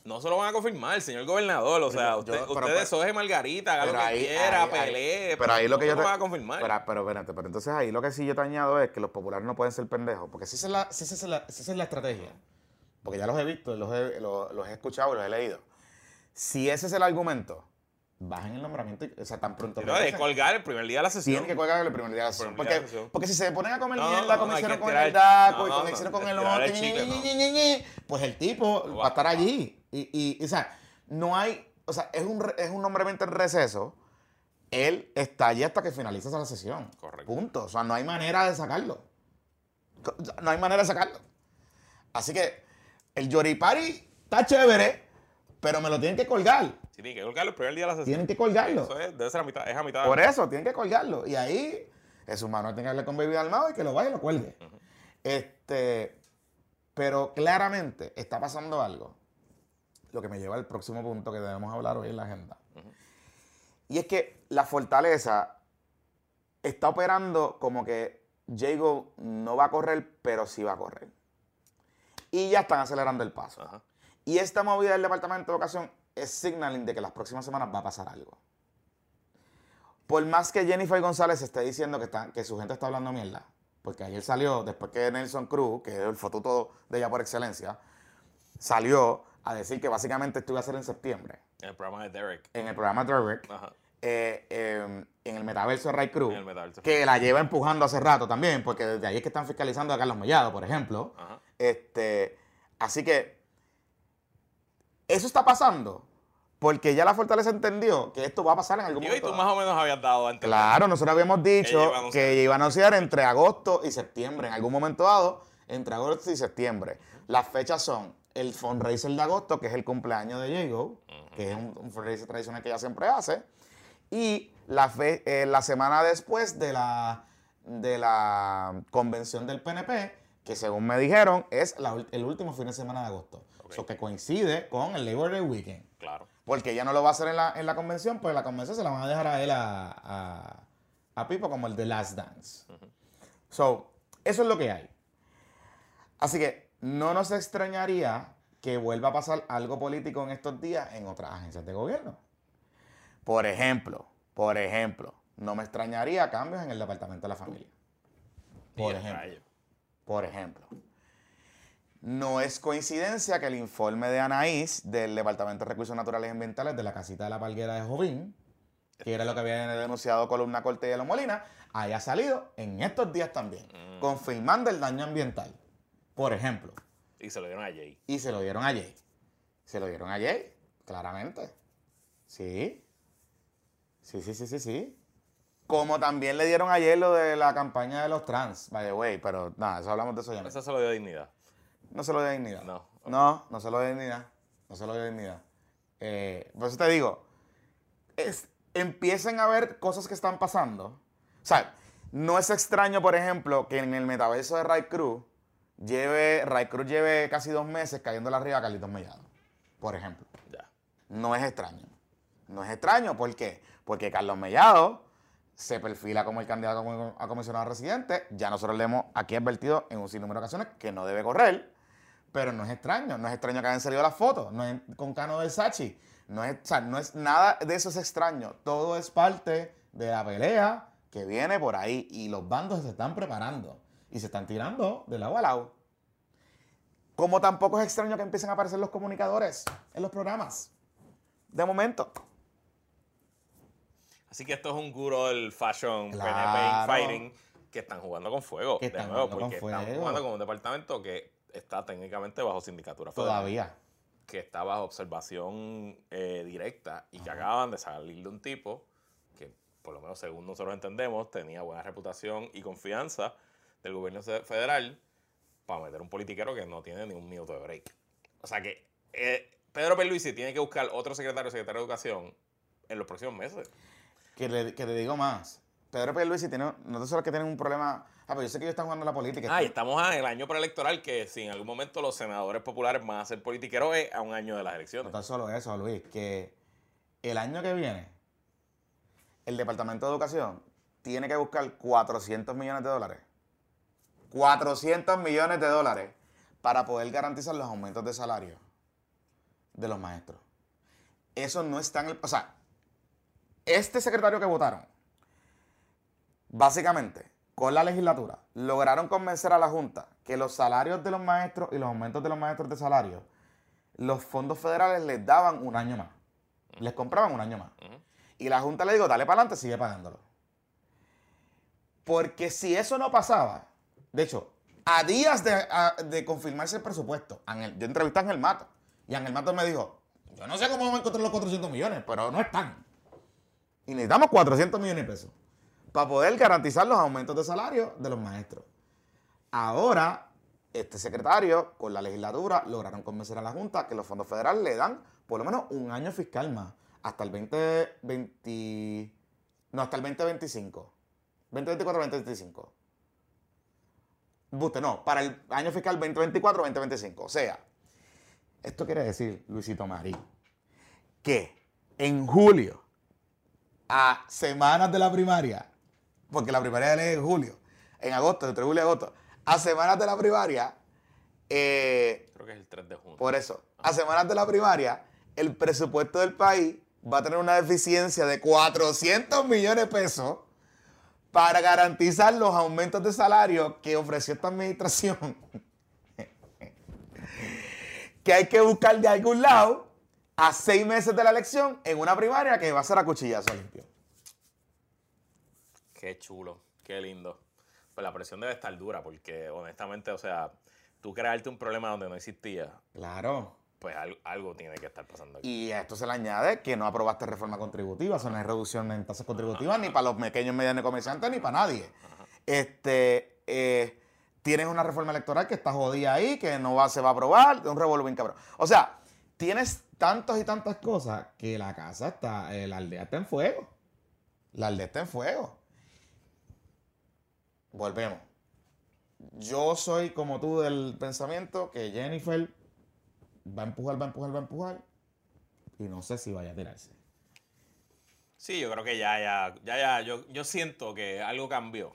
No se lo van a confirmar, señor gobernador. O sea, yo- usted, pero- usted pues- soje Margarita, haga lo Pero que ahí- quiera, ahí- pelee. Pero ahí lo que no yo te- van a confirmar. Pero, pero espérate, pero entonces ahí lo que sí yo te añado es que los populares no pueden ser pendejos, porque si esa es la, si esa es la, si esa es la estrategia, porque ya los he visto, los he, los, los he escuchado y los he leído. Si ese es el argumento, bajen el nombramiento, o sea, tan pronto. No, de colgar el primer día de la sesión. Tienen que colgar el primer día de la sesión. Porque, porque si se ponen a comer No, mierda como hicieron con el DACO y como hicieron con el ñe, pues el tipo va a estar allí. Y, y, y, o sea, no hay, o sea, es un, es un nombramiento en receso. Él está allí hasta que finalice esa sesión. Correcto. Punto. O sea, no hay manera de sacarlo. No hay manera de sacarlo. Así que el Yoripari está chévere, pero me lo tienen que colgar. Sí, tienen que colgarlo el primer día de la sesión. Tienen que colgarlo. Eso es, debe ser a mitad, es a mitad. Por eso, tienen que colgarlo. Y ahí, Jesús Manuel tiene que hablar con Baby Dalmado y que lo vaya y lo cuelgue. Este, pero claramente está pasando algo. Lo que me lleva al próximo punto que debemos hablar hoy en la agenda. Y es que la fortaleza está operando como que Jago no va a correr, pero sí va a correr. Y ya están acelerando el paso. Y esta movida del Departamento de Educación es signaling de que las próximas semanas va a pasar algo. Por más que Jennifer González esté diciendo que, está- que su gente está hablando mierda, porque ayer salió, después que Nelson Cruz, que es el fotuto de ella por excelencia, salió a decir que básicamente esto iba a ser en septiembre, En el programa de Derek. en el programa Derek, Ajá. eh, eh, en el metaverso de Ray Cruz, En el metaverso. que la lleva empujando hace rato también, porque desde ahí es que están fiscalizando a Carlos Mellado, por ejemplo. Ajá. Este, así que eso está pasando porque ya la fortaleza entendió que esto va a pasar en algún Y hoy momento. tú más o menos habías dado antes. Claro, nosotros habíamos dicho anunciar. que iba a anunciar entre agosto y septiembre, en algún momento dado, entre agosto y septiembre. Las fechas son el fundraiser de agosto, que es el cumpleaños de Jago, que es un, un fundraiser tradicional que ella siempre hace, y la, fe- eh, la semana después de la, de la convención del PNP, que según me dijeron es la el último fin de semana de agosto. Ok. Eso que coincide con el Labor Day Weekend. Claro. Porque ella no lo va a hacer en la, en la convención, pues la convención se la van a dejar a él a, a, a Pipo como el de Last Dance. So, eso es lo que hay. Así que no nos extrañaría que vuelva a pasar algo político en estos días en otras agencias de gobierno. Por ejemplo, por ejemplo, no me extrañaría cambios en el Departamento de la Familia. Por ejemplo. Por ejemplo, no es coincidencia que el informe de Anaís del Departamento de Recursos Naturales y Ambientales de la casita de la Palguera de Jovín, que era lo que había denunciado Columna Corte y de la Molina, haya salido en estos días también, Mm. confirmando el daño ambiental. Por ejemplo, Y se lo dieron a Jay. y se lo dieron a Jay. Se lo dieron a Jay, claramente. Sí. Sí, sí, sí, sí, sí. Como también le dieron ayer lo de la campaña de los trans, by the way, pero nada, eso hablamos de eso ya. Eso se lo dio dignidad. No se lo dio dignidad. No. No, no se lo dio dignidad. No se lo dio dignidad. Eh, por eso te digo, es, empiecen a ver cosas que están pasando. O sea, No es extraño, por ejemplo, que en el metaverso de Ray Cruz lleve, Ray Cruz lleve casi dos meses cayéndole arriba a Carlitos Mellado. Por ejemplo. Ya. No es extraño. No es extraño, ¿por qué? Porque Carlos Mellado se perfila como el candidato a comi- a comisionado residente. Ya nosotros le hemos aquí advertido en un sinnúmero de ocasiones que no debe correr. Pero no es extraño. No es extraño que hayan salido las fotos. No es con Cano del Sachi. No es, o sea, no es nada de eso es extraño. Todo es parte de la pelea que viene por ahí. Y los bandos se están preparando. Y se están tirando de lado a lado. Como tampoco es extraño que empiecen a aparecer los comunicadores en los programas. De momento. Así que esto es un guro del fashion Claro. PNP infighting que están jugando con fuego. Que de nuevo, jugando con porque están jugando con un departamento que está técnicamente bajo sindicatura federal. Todavía. que está bajo observación eh, directa y que acaban de salir de un tipo que, por lo menos según nosotros entendemos, tenía buena reputación y confianza del gobierno federal para meter un politiquero que no tiene ni un minuto de break. O sea que eh, Pedro Pierluisi tiene que buscar otro secretario o secretaria de educación en los próximos meses. Que, le, que te digo más. Pedro Pierluisi tiene, no solo que tienen un problema. Ah, pero yo sé que ellos están jugando la política. Ah, y estamos en el año preelectoral que si en algún momento los senadores populares van a ser politiqueros es a un año de las No elecciones. tan solo eso, Luis, que el año que viene, el Departamento de Educación tiene que buscar 400 millones de dólares. 400 millones de dólares para poder garantizar los aumentos de salario de los maestros. Eso no está en el... O sea, este secretario que votaron, básicamente, con la legislatura, lograron convencer a la Junta que los salarios de los maestros y los aumentos de los maestros de salario, los fondos federales les daban un año más. Les compraban un año más. Y la Junta le dijo, dale para adelante, sigue pagándolo. Porque si eso no pasaba, de hecho, a días de, confirmarse el presupuesto, yo entrevisté a Ángel Mato, y Ángel Mato me dijo, yo no sé cómo vamos a encontrar los 400 millones, pero no están. Y necesitamos 400 millones de pesos para poder garantizar los aumentos de salario de los maestros. Ahora, este secretario con la legislatura lograron convencer a la Junta que los fondos federales le dan por lo menos un año fiscal más, hasta el 2020, no, hasta el 2025. 2024-2025. Buste, no, para el año fiscal 2024-2025. O sea, esto quiere decir, Luisito Marí, que en julio, a semanas de la primaria, porque la primaria es en julio, en agosto, entre julio y agosto, a semanas de la primaria, eh, Creo que es el 3 de junio. por eso, a semanas de la primaria, el presupuesto del país va a tener una deficiencia de 400 millones de pesos para garantizar los aumentos de salario que ofreció esta administración. que hay que buscar de algún lado a seis meses de la elección en una primaria que va a ser a cuchillazo limpio. Qué chulo, qué lindo. Pues la presión debe estar dura porque honestamente, o sea, tú crearte un problema donde no existía, Claro. Pues al- algo tiene que estar pasando aquí. Y a esto se le añade que no aprobaste reforma contributiva, eso no es reducción en tasas contributivas ni para los pequeños y medianos comerciantes ni para nadie. Este, eh, tienes una reforma electoral que está jodida ahí, que no va, se va a aprobar, un revolver bien cabrón. O sea, tienes tantas y tantas cosas que la casa está, eh, la aldea está en fuego. La aldea está en fuego. Volvemos. Yo soy como tú del pensamiento que Jennifer va a empujar, va a empujar, va a empujar. Y no sé si vaya a tirarse. Sí, yo creo que ya, ya, ya, ya, yo, yo siento que algo cambió.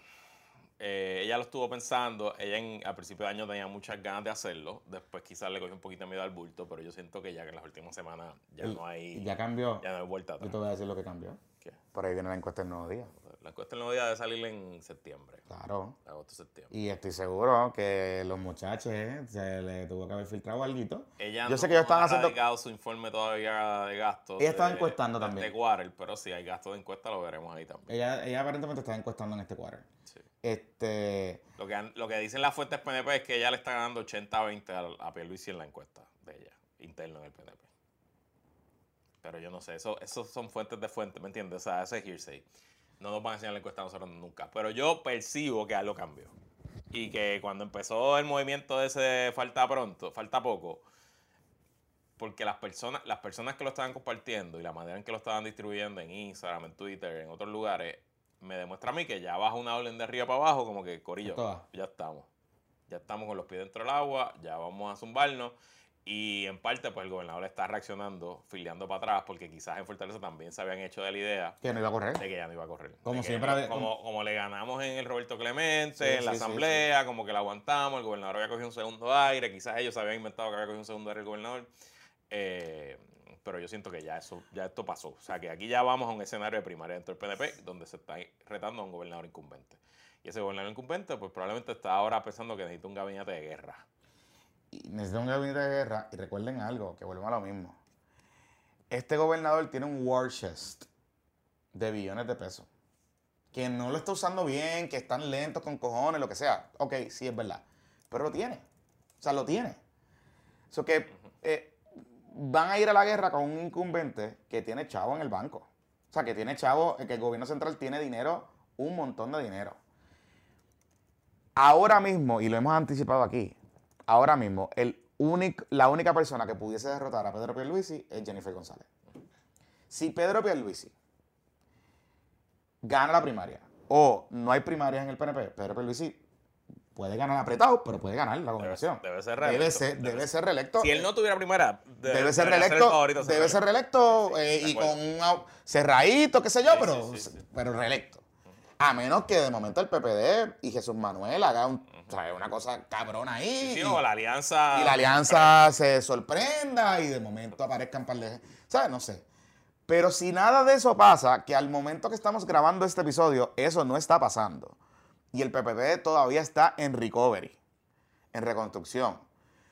Eh, ella lo estuvo pensando, ella en, al principio de año tenía muchas ganas de hacerlo, después quizás le cogió un poquito de miedo al bulto, pero yo siento que ya que en las últimas semanas ya Y- no hay, ya cambió. ya no hay vuelta Yo atrás. te voy a decir lo que cambió. ¿Qué? Por ahí viene la encuesta del nuevo día. La encuesta del nuevo día debe salir en septiembre, Claro. agosto, septiembre. Y estoy seguro que los muchachos eh, se le tuvo que haber filtrado algo. Ella Yo sé no que ellos estaban ha haciendo- su informe todavía de gastos. Ella estaba de- encuestando de también. este quarter, pero si hay gastos de encuesta lo veremos ahí también. Ella, ella aparentemente estaba encuestando en este cuadro. Sí. Este. Lo que, lo que dicen las fuentes PNP es que ella le está ganando 80-20 a, a Pierluisi en la encuesta de ella, interno en el PNP. Pero yo no sé, eso, esos son fuentes de fuentes, ¿me entiendes? O sea, ese es hearsay. No nos van a enseñar la encuesta a nosotros nunca. Pero yo percibo que algo cambió. Y que cuando empezó el movimiento de ese falta pronto, falta poco, porque las personas, las personas que lo estaban compartiendo y la manera en que lo estaban distribuyendo en Instagram, en Twitter, en otros lugares, me demuestra a mí que ya bajo una orden de arriba para abajo, como que Corillo, ya estamos. Ya estamos con los pies dentro del agua, ya vamos a zumbarnos. Y en parte, pues el gobernador está reaccionando, filiando para atrás, porque quizás en Fortaleza también se habían hecho de la idea Que no iba a correr. de que ya no iba a correr. Como De siempre como, como le ganamos en el Roberto Clemente, Sí, en la sí, sí, asamblea, como que la aguantamos, el gobernador había cogido un segundo aire, quizás ellos habían inventado que había cogido un segundo aire el gobernador. Eh, pero yo siento que ya eso, ya esto pasó. O sea que aquí ya vamos a un escenario de primaria dentro del PNP, donde se está retando a un gobernador incumbente. Y ese gobernador incumbente, pues probablemente está ahora pensando que necesita un gabinete de guerra. Y necesita un gabinete de guerra. Y recuerden algo, que vuelvo a lo mismo. Este gobernador tiene un war chest de billones de pesos. Que no lo está usando bien, que están lentos con cojones, lo que sea. Ok, sí es verdad. Pero lo tiene. O sea, lo tiene. Eso que eh, van a ir a la guerra con un incumbente que tiene chavo en el banco. O sea, que tiene chavo, eh, que el gobierno central tiene dinero, un montón de dinero. Ahora mismo, y lo hemos anticipado aquí, ahora mismo, el único, la única persona que pudiese derrotar a Pedro Pierluisi es Jennifer González. Si Pedro Pierluisi gana la primaria o no hay primarias en el PNP, Pedro Pierluisi puede ganar apretado, pero puede ganar la gobernación. debe ser Debe reelecto. ser, Debe debe ser reelecto. Si él no tuviera primera, de- Debe ser reelecto, favorito debe ser reelecto. Sí, eh, y con un cerradito, qué sé yo, Sí, pero, sí. pero reelecto. A menos que de momento el PPD y Jesús Manuel haga un- o sea, una cosa cabrona ahí. Sí, y, o la alianza. y la alianza se sorprenda y de momento aparezcan par de... ¿Sabes? No sé. Pero si nada de eso pasa, que al momento que estamos grabando este episodio, eso no está pasando. Y el PPD todavía está en recovery, en reconstrucción.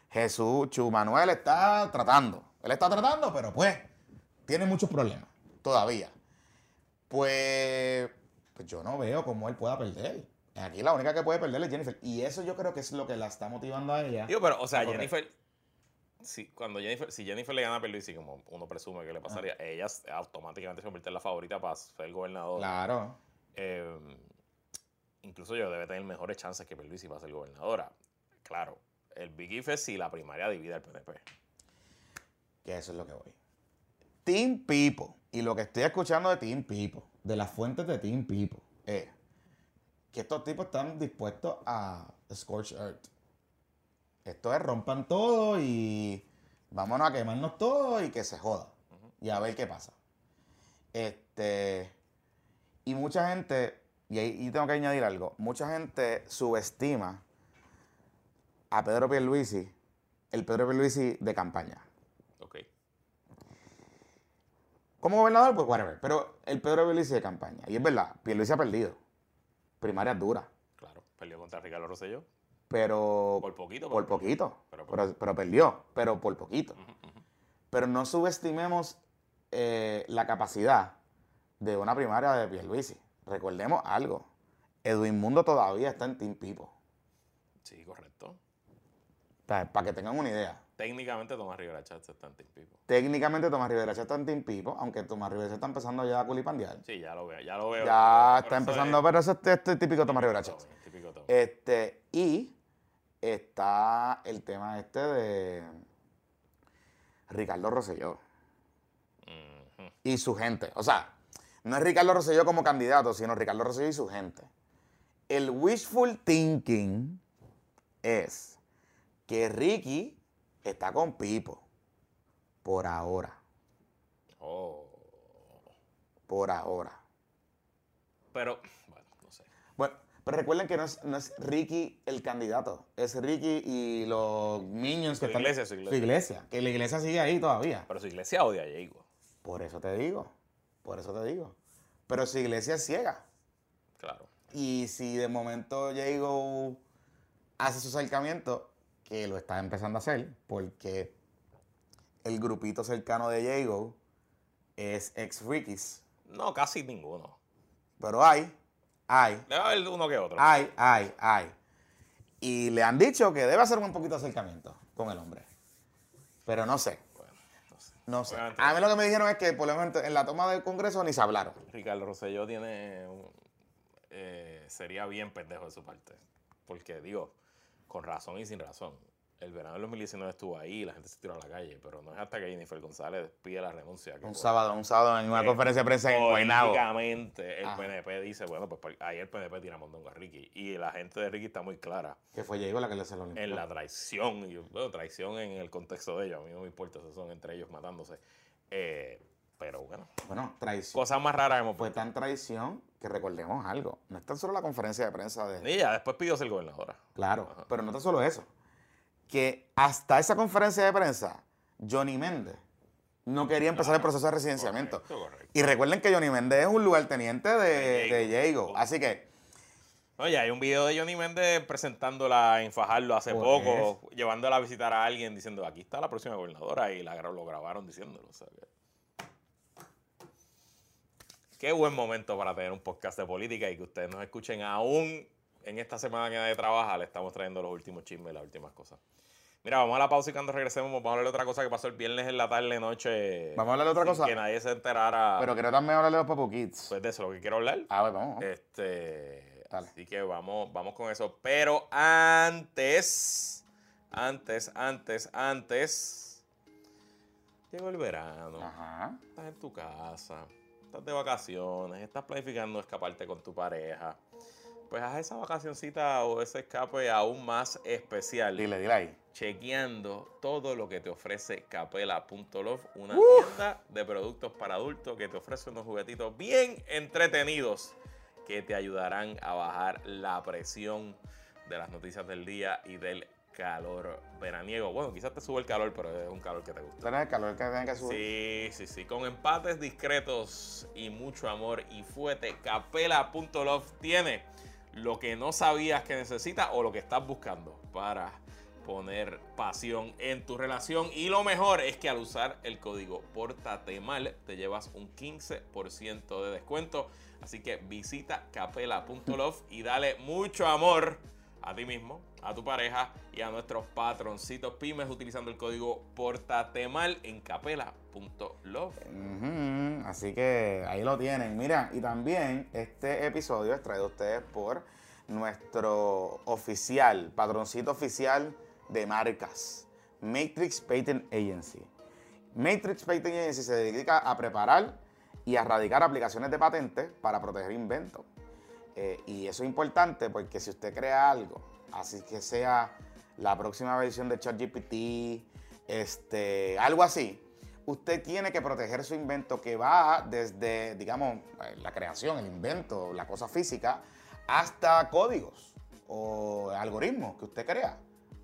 Jesús Chu Manuel está tratando. Él está tratando, pero pues tiene muchos problemas todavía. Pues, pues yo no veo cómo él pueda perder. Aquí la única que puede perder es Jennifer. Y eso yo creo que es lo que la está motivando a ella. Digo, pero, o sea. Jennifer. Si, cuando Jennifer, si Jennifer le gana a Pierluisi, como uno presume que le pasaría, ella s- automáticamente se convierte en la favorita para ser gobernador. Claro. Eh, incluso yo debe tener mejores chances que Pierluisi para ser gobernadora. Claro, el Big If es si la primaria divide al PNP. Que eso es lo que voy. Team Pipo. Y lo que estoy escuchando de Team Pipo, de las fuentes de Team Pipo, es que estos tipos están dispuestos a Scorch Earth. Esto es rompan todo y vámonos a quemarnos todo y que se joda. Y a ver qué pasa. Este. Y mucha gente, y ahí y tengo que añadir algo, mucha gente subestima a Pedro Pierluisi, el Pedro Pierluisi de campaña. Ok. Como gobernador, pues whatever. Pero el Pedro Pierluisi de campaña. Y es verdad, Pierluisi ha perdido. Primarias duras. Claro, perdió contra Ricardo Rosselló. Pero Por poquito. por poquito. Pero Pero, por- pero perdió. Pero por poquito. Pero no subestimemos eh, la capacidad de una primaria de Pierluisi. Recordemos algo. Edwin Mundo todavía está en Team Pipo. Sí, correcto. Para que tengan una idea. Técnicamente Tomás Rivera Chats está en Team Pipo. Técnicamente Tomás Rivera ya está en Team Pipo, aunque Tomás Rivera está empezando ya a culipandear. Sí, ya lo veo, ya lo veo. Ya Pero está eso empezando, es pero eso es, esto es típico Tomás Rivera. Tommy, típico Tommy. Este, y está el tema este de Ricardo Rosselló y su gente. O sea, no es Ricardo Rosselló como candidato, sino Ricardo Rosselló y su gente. El wishful thinking es que Ricky está con Pipo. Por ahora. Oh. Por ahora. Pero, bueno, no sé. Bueno, pero recuerden que no es, no es Ricky el candidato, es Ricky y los minions que Su están. iglesia, su iglesia. iglesia, que la iglesia sigue ahí todavía. Pero su iglesia odia a Jago. Por eso te digo, por eso te digo. Pero su iglesia es ciega. Claro. Y si de momento Jago hace su acercamiento, que lo está empezando a hacer, porque el grupito cercano de Jago es ex Ricky's. No, casi ninguno. Pero hay, hay, Debe haber uno que otro. Hay, hay, hay. Y le han dicho que debe hacer un poquito de acercamiento con el hombre. Pero no sé, Bueno, no sé. no sé. Obviamente. A mí lo que me dijeron es que por lo menos en la toma del Congreso ni se hablaron. Ricardo Rosselló tiene. un- eh, sería bien pendejo de su parte. Porque, digo, con razón y sin razón. el verano del 2019 estuvo ahí, la gente se tiró a la calle, pero no es hasta que Jennifer González pide la renuncia. que Un sábado, un sábado en una Eh, conferencia de prensa en Guaynabo. Políticamente, el Ajá. PNP dice, bueno, pues por- ahí el PNP tira mondongo a Ricky. Y la gente de Ricky está muy clara Que fue Diego la que le hace lo en la traición. Y, bueno, traición en el contexto de ellos. A mí no me importa, esos son entre ellos matándose. Eh, pero bueno, Bueno, traición. cosas más raras hemos Fue tan traición que recordemos algo. No es tan solo la conferencia de prensa de... Y ella después pidió ser gobernadora. Claro, Ajá. pero no tan solo eso. Que hasta esa conferencia de prensa, Johnny Méndez no quería empezar el proceso de residenciamiento. Correcto, correcto. Y recuerden que Johnny Méndez es un lugarteniente de, Diego. Así que, Oye, hay un video de Johnny Méndez presentándola en Fajardo hace Pues. poco, llevándola a visitar a alguien diciendo, aquí está la próxima gobernadora, y la, lo grabaron diciéndolo. o sea que- Qué buen momento para tener un podcast de política y que ustedes nos escuchen aún en esta semana que nadie trabaja, le estamos trayendo los últimos chismes y las últimas cosas. Mira, vamos a la pausa y cuando regresemos vamos a hablar de otra cosa que pasó el viernes en la tarde, noche. Vamos a hablar de otra sin cosa. Que nadie se enterara. pero quiero también hablar de los Papu Kids. Pues de eso es lo que quiero hablar. A ver, vamos. Este, Dale. así que vamos, vamos con eso. Pero antes, antes, antes, antes, llegó el verano. Ajá. Estás en tu casa, estás de vacaciones, estás planificando escaparte con tu pareja. Pues haz esa vacacioncita o ese escape aún más especial. Dile, dile ahí. Chequeando todo lo que te ofrece Capela.love, una Uf. tienda de productos para adultos que te ofrece unos juguetitos bien entretenidos que te ayudarán a bajar la presión de las noticias del día y del calor veraniego. Bueno, quizás te sube el calor, pero es un calor que te gusta. ¿Tienes el calor que tiene que subir? Sí, sí, sí. Con empates discretos y mucho amor y fuete, Capela.love tiene lo que no sabías que necesitas o lo que estás buscando para poner pasión en tu relación. Y lo mejor es que al usar el código PORTATEMAL te llevas un 15% de descuento. Así que visita capela.love y dale mucho amor a ti mismo, a tu pareja y a nuestros patroncitos pymes utilizando el código PORTATEMAL en capela.love. Así que ahí lo tienen. Mira, y también este episodio es traído a ustedes por nuestro oficial, patroncito oficial de marcas, Matrix Patent Agency. Matrix Patent Agency se dedica a preparar y a radicar aplicaciones de patentes para proteger inventos. Eh, y eso es importante porque si usted crea algo, así que sea la próxima versión de ChatGPT, este, algo así, usted tiene que proteger su invento que va desde, digamos, eh, la creación, el invento, la cosa física, hasta códigos o algoritmos que usted crea.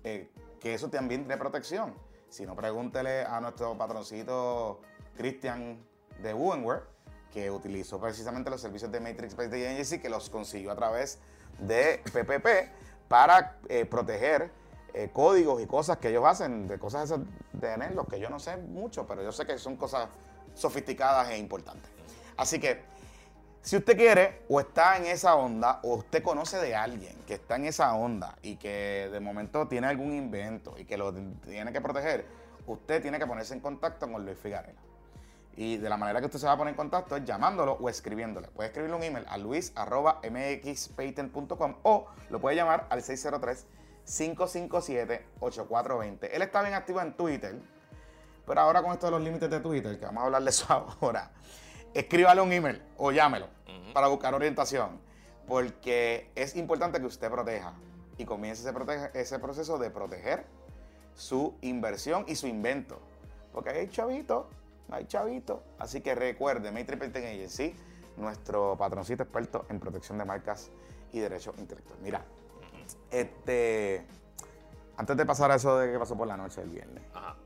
Eh, que eso también tiene protección. Si no, pregúntele a nuestro patroncito Christian de Wovenware, que utilizó precisamente los servicios de Matrix de Agency, que los consiguió a través de PPP para eh, proteger eh, códigos y cosas que ellos hacen, de cosas esas de los que yo no sé mucho, pero yo sé que son cosas sofisticadas e importantes. Así que, si usted quiere o está en esa onda o usted conoce de alguien que está en esa onda y que de momento tiene algún invento y que lo tiene que proteger, usted tiene que ponerse en contacto con Luis Figarela. Y de la manera que usted se va a poner en contacto es llamándolo o escribiéndole. Puede escribirle un email a luis.mxpatent.com o lo puede llamar al 603-557-8420. Él está bien activo en Twitter, pero ahora con esto de los límites de Twitter, que vamos a hablar de eso ahora, escríbale un email o llámelo para buscar orientación, porque es importante que usted proteja y comience ese, protege- ese proceso de proteger su inversión y su invento. Porque hay chavito, hay chavito. Así que recuerde, Matrix Patent Agency, nuestro patroncito experto en protección de marcas y derechos intelectuales. Mira, este, antes de pasar a eso de que pasó por la noche del viernes, Ajá.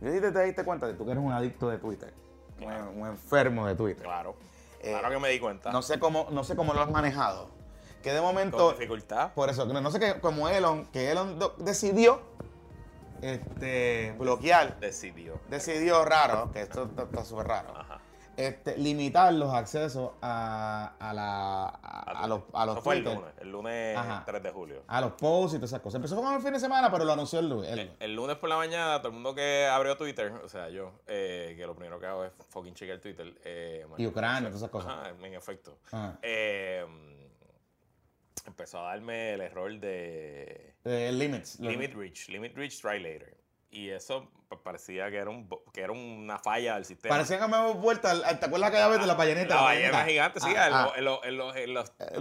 yo sí te, te diste cuenta de que tú que eres un adicto de Twitter, un, Claro. un enfermo de Twitter. Claro. Eh, claro que me di cuenta. No sé cómo, no sé cómo lo has manejado. Que de Con momento, dificultad. por eso, no sé que como Elon, que Elon decidió este, bloquear, Decidió. decidió raro, que esto está- súper raro, Ajá. este, limitar los accesos a, a, la, a, a los, a los Eso fue el lunes, el lunes Ajá. 3 de julio. a los posts y todas esas cosas. Empezó con el fin de semana, pero lo anunció el lunes. el- El, el lunes por la mañana, todo el mundo que abrió Twitter, o sea, yo, eh, que lo primero que hago es fucking chequear Twitter. eh, Y Ucrania, todas esas cosas. Ajá, en efecto. Ajá. Eh, empezó a darme el error de Eh, limits. Limit Reach, Limit Reach, Try Later. Y eso parecía que era, un, que era una falla del sistema. Parecía que me hemos vuelto ¿Te acuerdas aquella vez de la balleneta? la ballena gigante, sí, Ah, en ah. en los- en los- en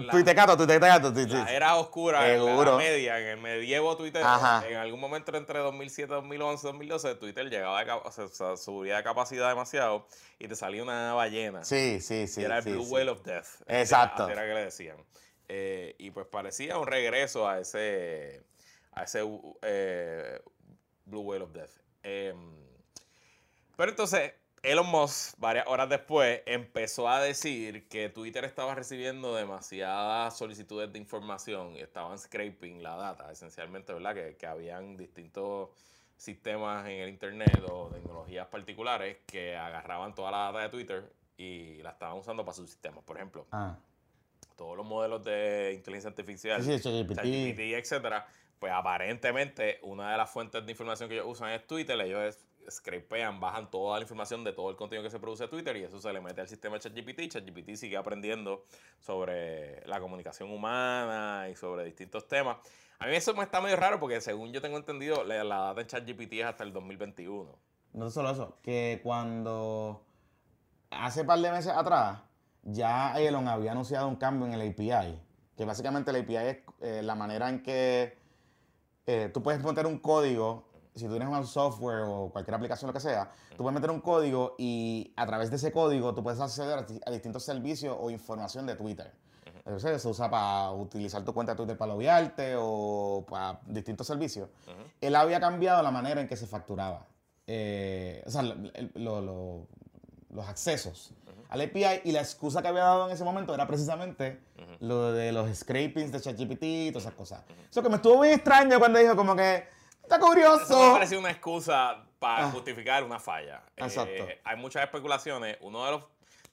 la- tuitecato, tuite- la era oscura, en la Seguro. media, en el medievo Twitter, Ajá. en algún momento entre 2007, 2011, 2012, Twitter llegaba, o sea, subía de capacidad demasiado y te salía una ballena. Sí, sí, sí. era el Blue. Whale of Death. Exacto. Era que le decían. Eh, y pues parecía un regreso a ese, a ese uh, eh, Blue Whale of Death. Em, pero entonces, Elon Musk, varias horas después, empezó a decir que Twitter estaba recibiendo demasiadas solicitudes de información y estaban scraping la data, esencialmente, ¿verdad? Que, que habían distintos sistemas en el Internet o tecnologías particulares que agarraban toda la data de Twitter y la estaban usando para sus sistemas. Por ejemplo, Ah, todos los modelos de inteligencia artificial, sí, sí, ChatGPT. ChatGPT, etcétera, pues aparentemente una de las fuentes de información que ellos usan es Twitter. Ellos scrapean, bajan toda la información de todo el contenido que se produce en Twitter y eso se le mete al sistema ChatGPT. ChatGPT sigue aprendiendo sobre la comunicación humana y sobre distintos temas. A mí eso me está medio raro porque según yo tengo entendido, la, la data en ChatGPT es hasta el 2021. No solo eso, que cuando hace par de meses atrás, ya Elon había anunciado un cambio en el API. Que básicamente el API es eh, la manera en que eh, tú puedes meter un código, si tú tienes un software o cualquier aplicación, lo que sea, tú puedes meter un código y a través de ese código tú puedes acceder a, a distintos servicios o información de Twitter. Entonces se usa para utilizar tu cuenta de Twitter para loguearte o para distintos servicios. Ujú. Él había cambiado la manera en que se facturaba. Eh, o sea, lo- lo- lo- los accesos al API y la excusa que había dado en ese momento era precisamente lo de los scrapings de ChatGPT y todas esas cosas. Eso que me estuvo muy extraño cuando dijo como que está Eso me curioso. parece una excusa para Ah. justificar una falla. Exacto. Eh, hay muchas especulaciones. Uno de los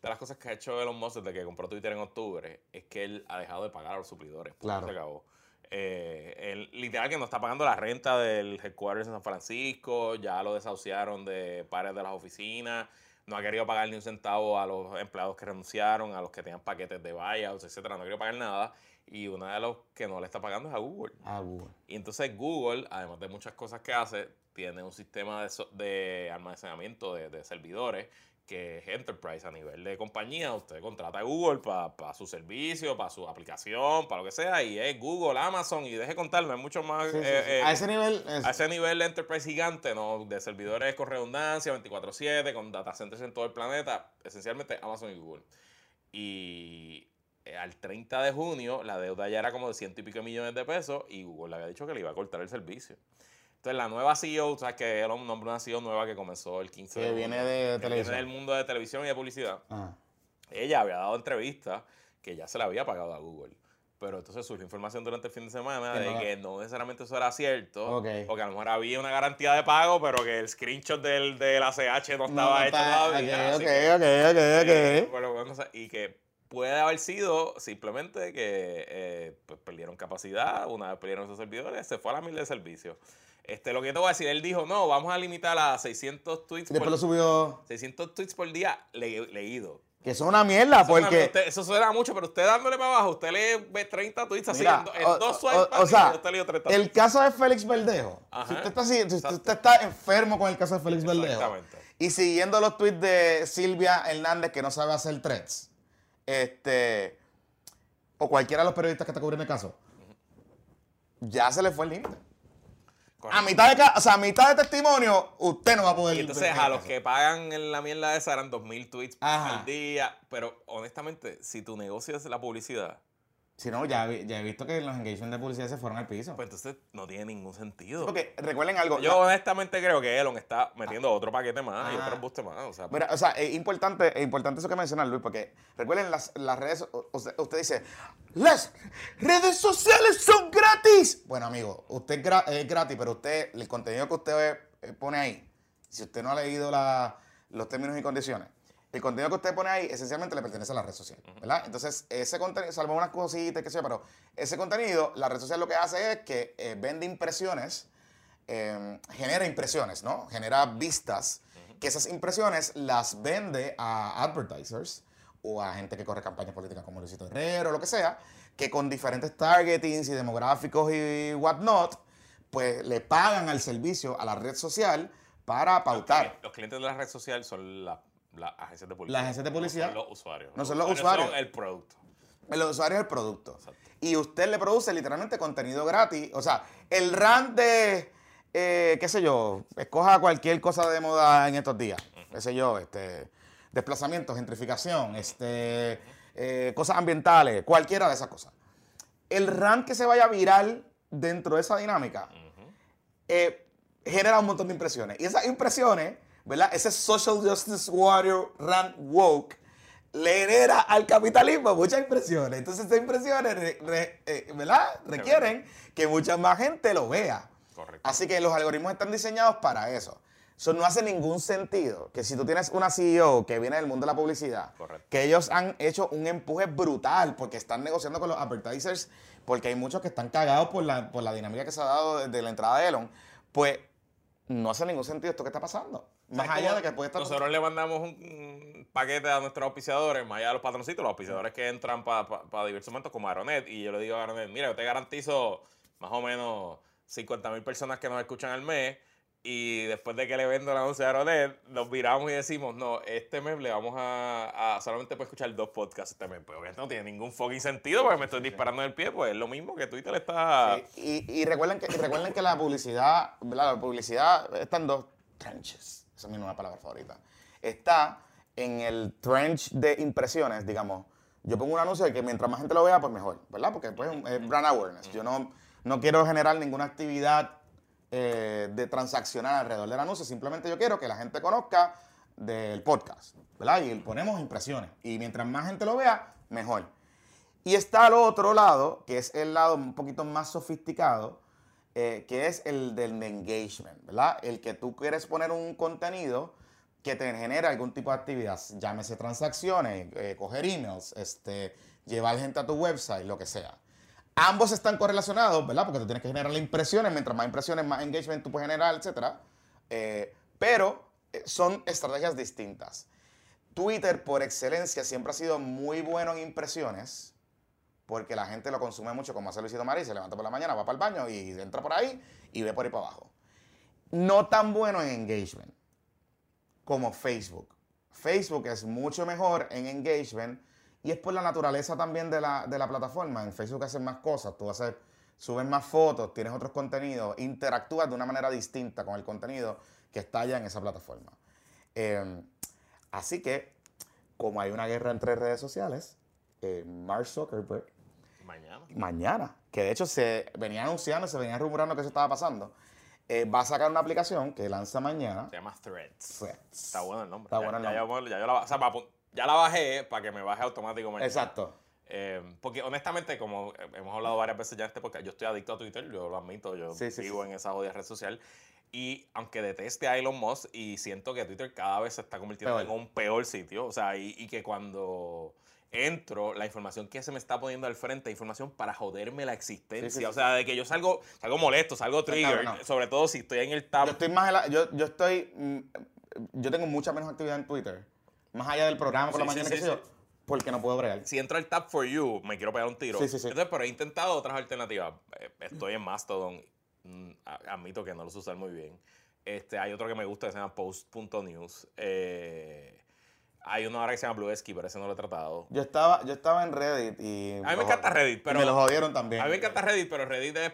de las cosas que ha hecho Elon Musk desde que compró Twitter en octubre es que él ha dejado de pagar a los suplidores. Claro. Se acabó. Eh, él, literal que no está pagando la renta del headquarters en San Francisco, ya lo desahuciaron de pares de las oficinas, no ha querido pagar ni un centavo a los empleados que renunciaron, a los que tenían paquetes de buyouts, etcétera, no ha querido pagar nada. Y una de los que no le está pagando es a Google. Ah, Google. Y entonces Google, además de muchas cosas que hace, tiene un sistema de, so- de almacenamiento de, de servidores que es enterprise a nivel de compañía. Usted contrata a Google para su servicio, para su aplicación, para lo que sea, y es Google, Amazon, y deje contarme, hay mucho más. Sí, eh, sí. eh, a ese nivel. es- a ese nivel de enterprise gigante, ¿no? De servidores con redundancia, 24-7, con data centers en todo el planeta, esencialmente Amazon y Google. Y eh, al 30 de junio, la deuda ya era como de ciento y pico millones de pesos y Google le había dicho que le iba a cortar el servicio. Entonces, la nueva CEO, sabes que Elon nombró una CEO nueva que comenzó el 15 Que de viene junio, de que televisión. Viene del mundo de televisión y de publicidad. Ah. Ella había dado entrevistas que ya se le había pagado a Google. Pero entonces surgió información durante el fin de semana Que de no- que no necesariamente eso era cierto. Ok. Porque a lo mejor había una garantía de pago, pero que el screenshot del, del ACH no estaba hecho está- todavía. Ok, que- ok, ok, ok, eh, ok. bueno, bueno, o sea, y que puede haber sido simplemente que eh, pues, perdieron capacidad, una vez perdieron esos servidores, se fue a la mil de servicio. Este, lo que yo te voy a decir, él dijo, no, vamos a limitar a 600 tweets, después lo por, subió. 600 tweets por día le- leído. Que es una mierda, Eso, porque. usted- eso suena mucho, pero usted dándole para abajo, usted lee ve 30 tweets así Mira, en, en o- dos o- swipes o para sea, usted leyó 30 El caso de Félix Verdejo. Ajá. Si usted está, así- si usted Exacto. está enfermo con el caso de Félix Verdejo. Exactamente. Y siguiendo los tweets de Silvia Hernández, que no sabe hacer threads. Este. O cualquiera de los periodistas que está cubriendo el caso. Ya se le fue el límite. A mitad de, o sea, a mitad de testimonio, usted no va a poder. Y entonces a los que pagan en la mierda esa eran 2.000 tweets Ajá. al día. Pero honestamente, si tu negocio es la publicidad, Si no, ya, ya he visto que los engagements de publicidad se fueron al piso. pues entonces no tiene ningún sentido. Porque recuerden algo. Yo honestamente creo que Elon está metiendo otro paquete más y Ah. otro embuste más. O sea, Mira, o sea, es importante, es importante eso que mencionas, Luis, porque recuerden las, las redes, o- usted, usted dice, las redes sociales son gratis. Bueno, amigo, usted es gratis, pero usted, el contenido que usted eh, pone ahí, si usted no ha leído la- los términos y condiciones, el contenido que usted pone ahí esencialmente le pertenece a la red social, ¿verdad? Entonces, ese contenido, salvo unas cositas, qué sé yo, pero ese contenido, la red social lo que hace es que eh, vende impresiones eh, genera impresiones, ¿no? Genera vistas, que esas impresiones las vende a advertisers o a gente que corre campañas políticas como Luisito Herrero o lo que sea, que con diferentes targetings y demográficos y whatnot, pues le pagan al servicio, a la red social, para pautar. Los clientes de la red social son las las agencias de policía. Las agencias de policía. No son los usuarios. No son los usuarios. Son el producto. Los usuarios el producto. Exacto. Y usted le produce literalmente contenido gratis. O sea, el rant de, eh, qué sé yo, escoja cualquier cosa de moda en estos días. Qué sé yo, este, desplazamiento, gentrificación, este, eh, cosas ambientales, cualquiera de esas cosas. El rant que se vaya viral dentro de esa dinámica eh, genera un montón de impresiones. Y esas impresiones, ¿verdad? Ese social justice warrior rant woke le genera al capitalismo muchas impresiones. Entonces esas impresiones, re- re- eh, ¿verdad? Requieren que mucha más gente lo vea. Correcto. Así que los algoritmos están diseñados para eso. Eso no hace ningún sentido que si tú tienes una CEO que viene del mundo de la publicidad, Correcto. que ellos han hecho un empuje brutal porque están negociando con los advertisers, porque hay muchos que están cagados por la, por la dinámica que se ha dado desde la entrada de Elon, pues no hace ningún sentido esto que está pasando. Más ¿Sabes allá de que puede estar... Nosotros le mandamos un, paquete a nuestros auspiciadores, más allá de los patroncitos, los auspiciadores que entran para diversos momentos, como Aeronet. Y yo le digo a Aeronet, mira, yo te garantizo más o menos 50 mil personas que nos escuchan al mes. Y después de que le vendo la anuncio a Aeronet, nos viramos y decimos, no, este mes le vamos a, solamente puede escuchar dos podcasts este mes. Pues obviamente no tiene ningún fucking sentido porque me estoy disparando en el pie, pues es lo mismo que Twitter está... Sí, Y, recuerden que, recuerden que la publicidad. La publicidad está en dos trenches. Esa es mi nueva palabra favorita. Está en el trench de impresiones, digamos. Yo pongo un anuncio de que mientras más gente lo vea, pues mejor, ¿verdad? Porque pues es brand awareness. Yo no, no quiero generar ninguna actividad eh, de transaccional alrededor del anuncio. Simplemente yo quiero que la gente conozca del podcast, ¿verdad? Y ponemos impresiones. Y mientras más gente lo vea, mejor. Y está al otro lado, que es el lado un poquito más sofisticado, eh, que es el del engagement, ¿verdad? El que tú quieres poner un contenido que te genera algún tipo de actividad, llámese transacciones, eh, coger emails, este, llevar gente a tu website, lo que sea. Ambos están correlacionados, ¿verdad? Porque tú tienes que generar impresiones, mientras más impresiones, más engagement tú puedes generar, etc. pero eh, son estrategias distintas. Twitter, por excelencia, siempre ha sido muy bueno en impresiones, porque la gente lo consume mucho, como hace Luisito Marí, se levanta por la mañana, va para el baño y entra por ahí y ve por ahí para abajo. No tan bueno en engagement como Facebook. Facebook es mucho mejor en engagement y es por la naturaleza también de la, de la plataforma. En Facebook hacen más cosas, tú haces, subes más fotos, tienes otros contenidos, interactúas de una manera distinta con el contenido que está allá en esa plataforma. Eh, así que, como hay una guerra entre redes sociales, eh, Mark Zuckerberg Mañana. mañana, que de hecho se venía anunciando, se venía rumorando que eso estaba pasando, eh, va a sacar una aplicación que lanza mañana. Se llama Threads. Threads. Está bueno el nombre. Está Ya- bueno el ya, nombre. yo- ya yo la, o sea, para apu- ya la bajé para que me baje automático mañana. Exacto. Eh, porque honestamente, como hemos hablado varias veces ya en este podcast, yo estoy adicto a Twitter, yo lo admito, yo Sí, sí, vivo sí. en esa jodida red social. Y aunque deteste a Elon Musk y siento que Twitter cada vez se está convirtiendo Peor. en un peor sitio, o sea, y, y que cuando entro, la información que se me está poniendo al frente información para joderme la existencia. Sí, sí, sí, o sea, de que yo salgo, salgo molesto, salgo trigger, cabrón, no. sobre todo si estoy en el tab. Yo estoy más, en la- yo, yo estoy, mm, yo tengo mucha menos actividad en Twitter, más allá del programa por la Sí, mañana, sí, qué sé yo, sí. porque no puedo bregar. si entro al Tab for You, me quiero pegar un tiro. Sí, sí, sí. Entonces, pero he intentado otras alternativas. Eh, Estoy en Mastodon. mm, Admito que no lo sé usar muy bien. Este, hay otro que me gusta que se llama Post.news. Eh, hay uno ahora que se llama Bluesky, pero ese no lo he tratado. Yo estaba, yo estaba en Reddit y... A mí me encanta Reddit, pero. me lo jodieron también. A mí me encanta Reddit, pero Reddit es.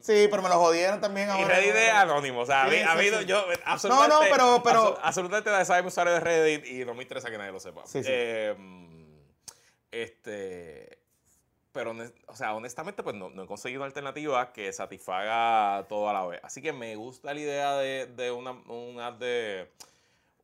Sí, pero me lo jodieron también Y ahora. Reddit es anónimo. O sea, Sí, a sí, mí no- sí. yo. Absolutamente, no, pero- pero- abso- absolutamente nadie sabe usuario de Reddit y no me interesa que nadie lo sepa. Sí, sí. Eh, este. Pero, o sea, honestamente, pues no, no he conseguido alternativa que satisfaga todo a la vez. Así que me gusta la idea de, de una, un ad de.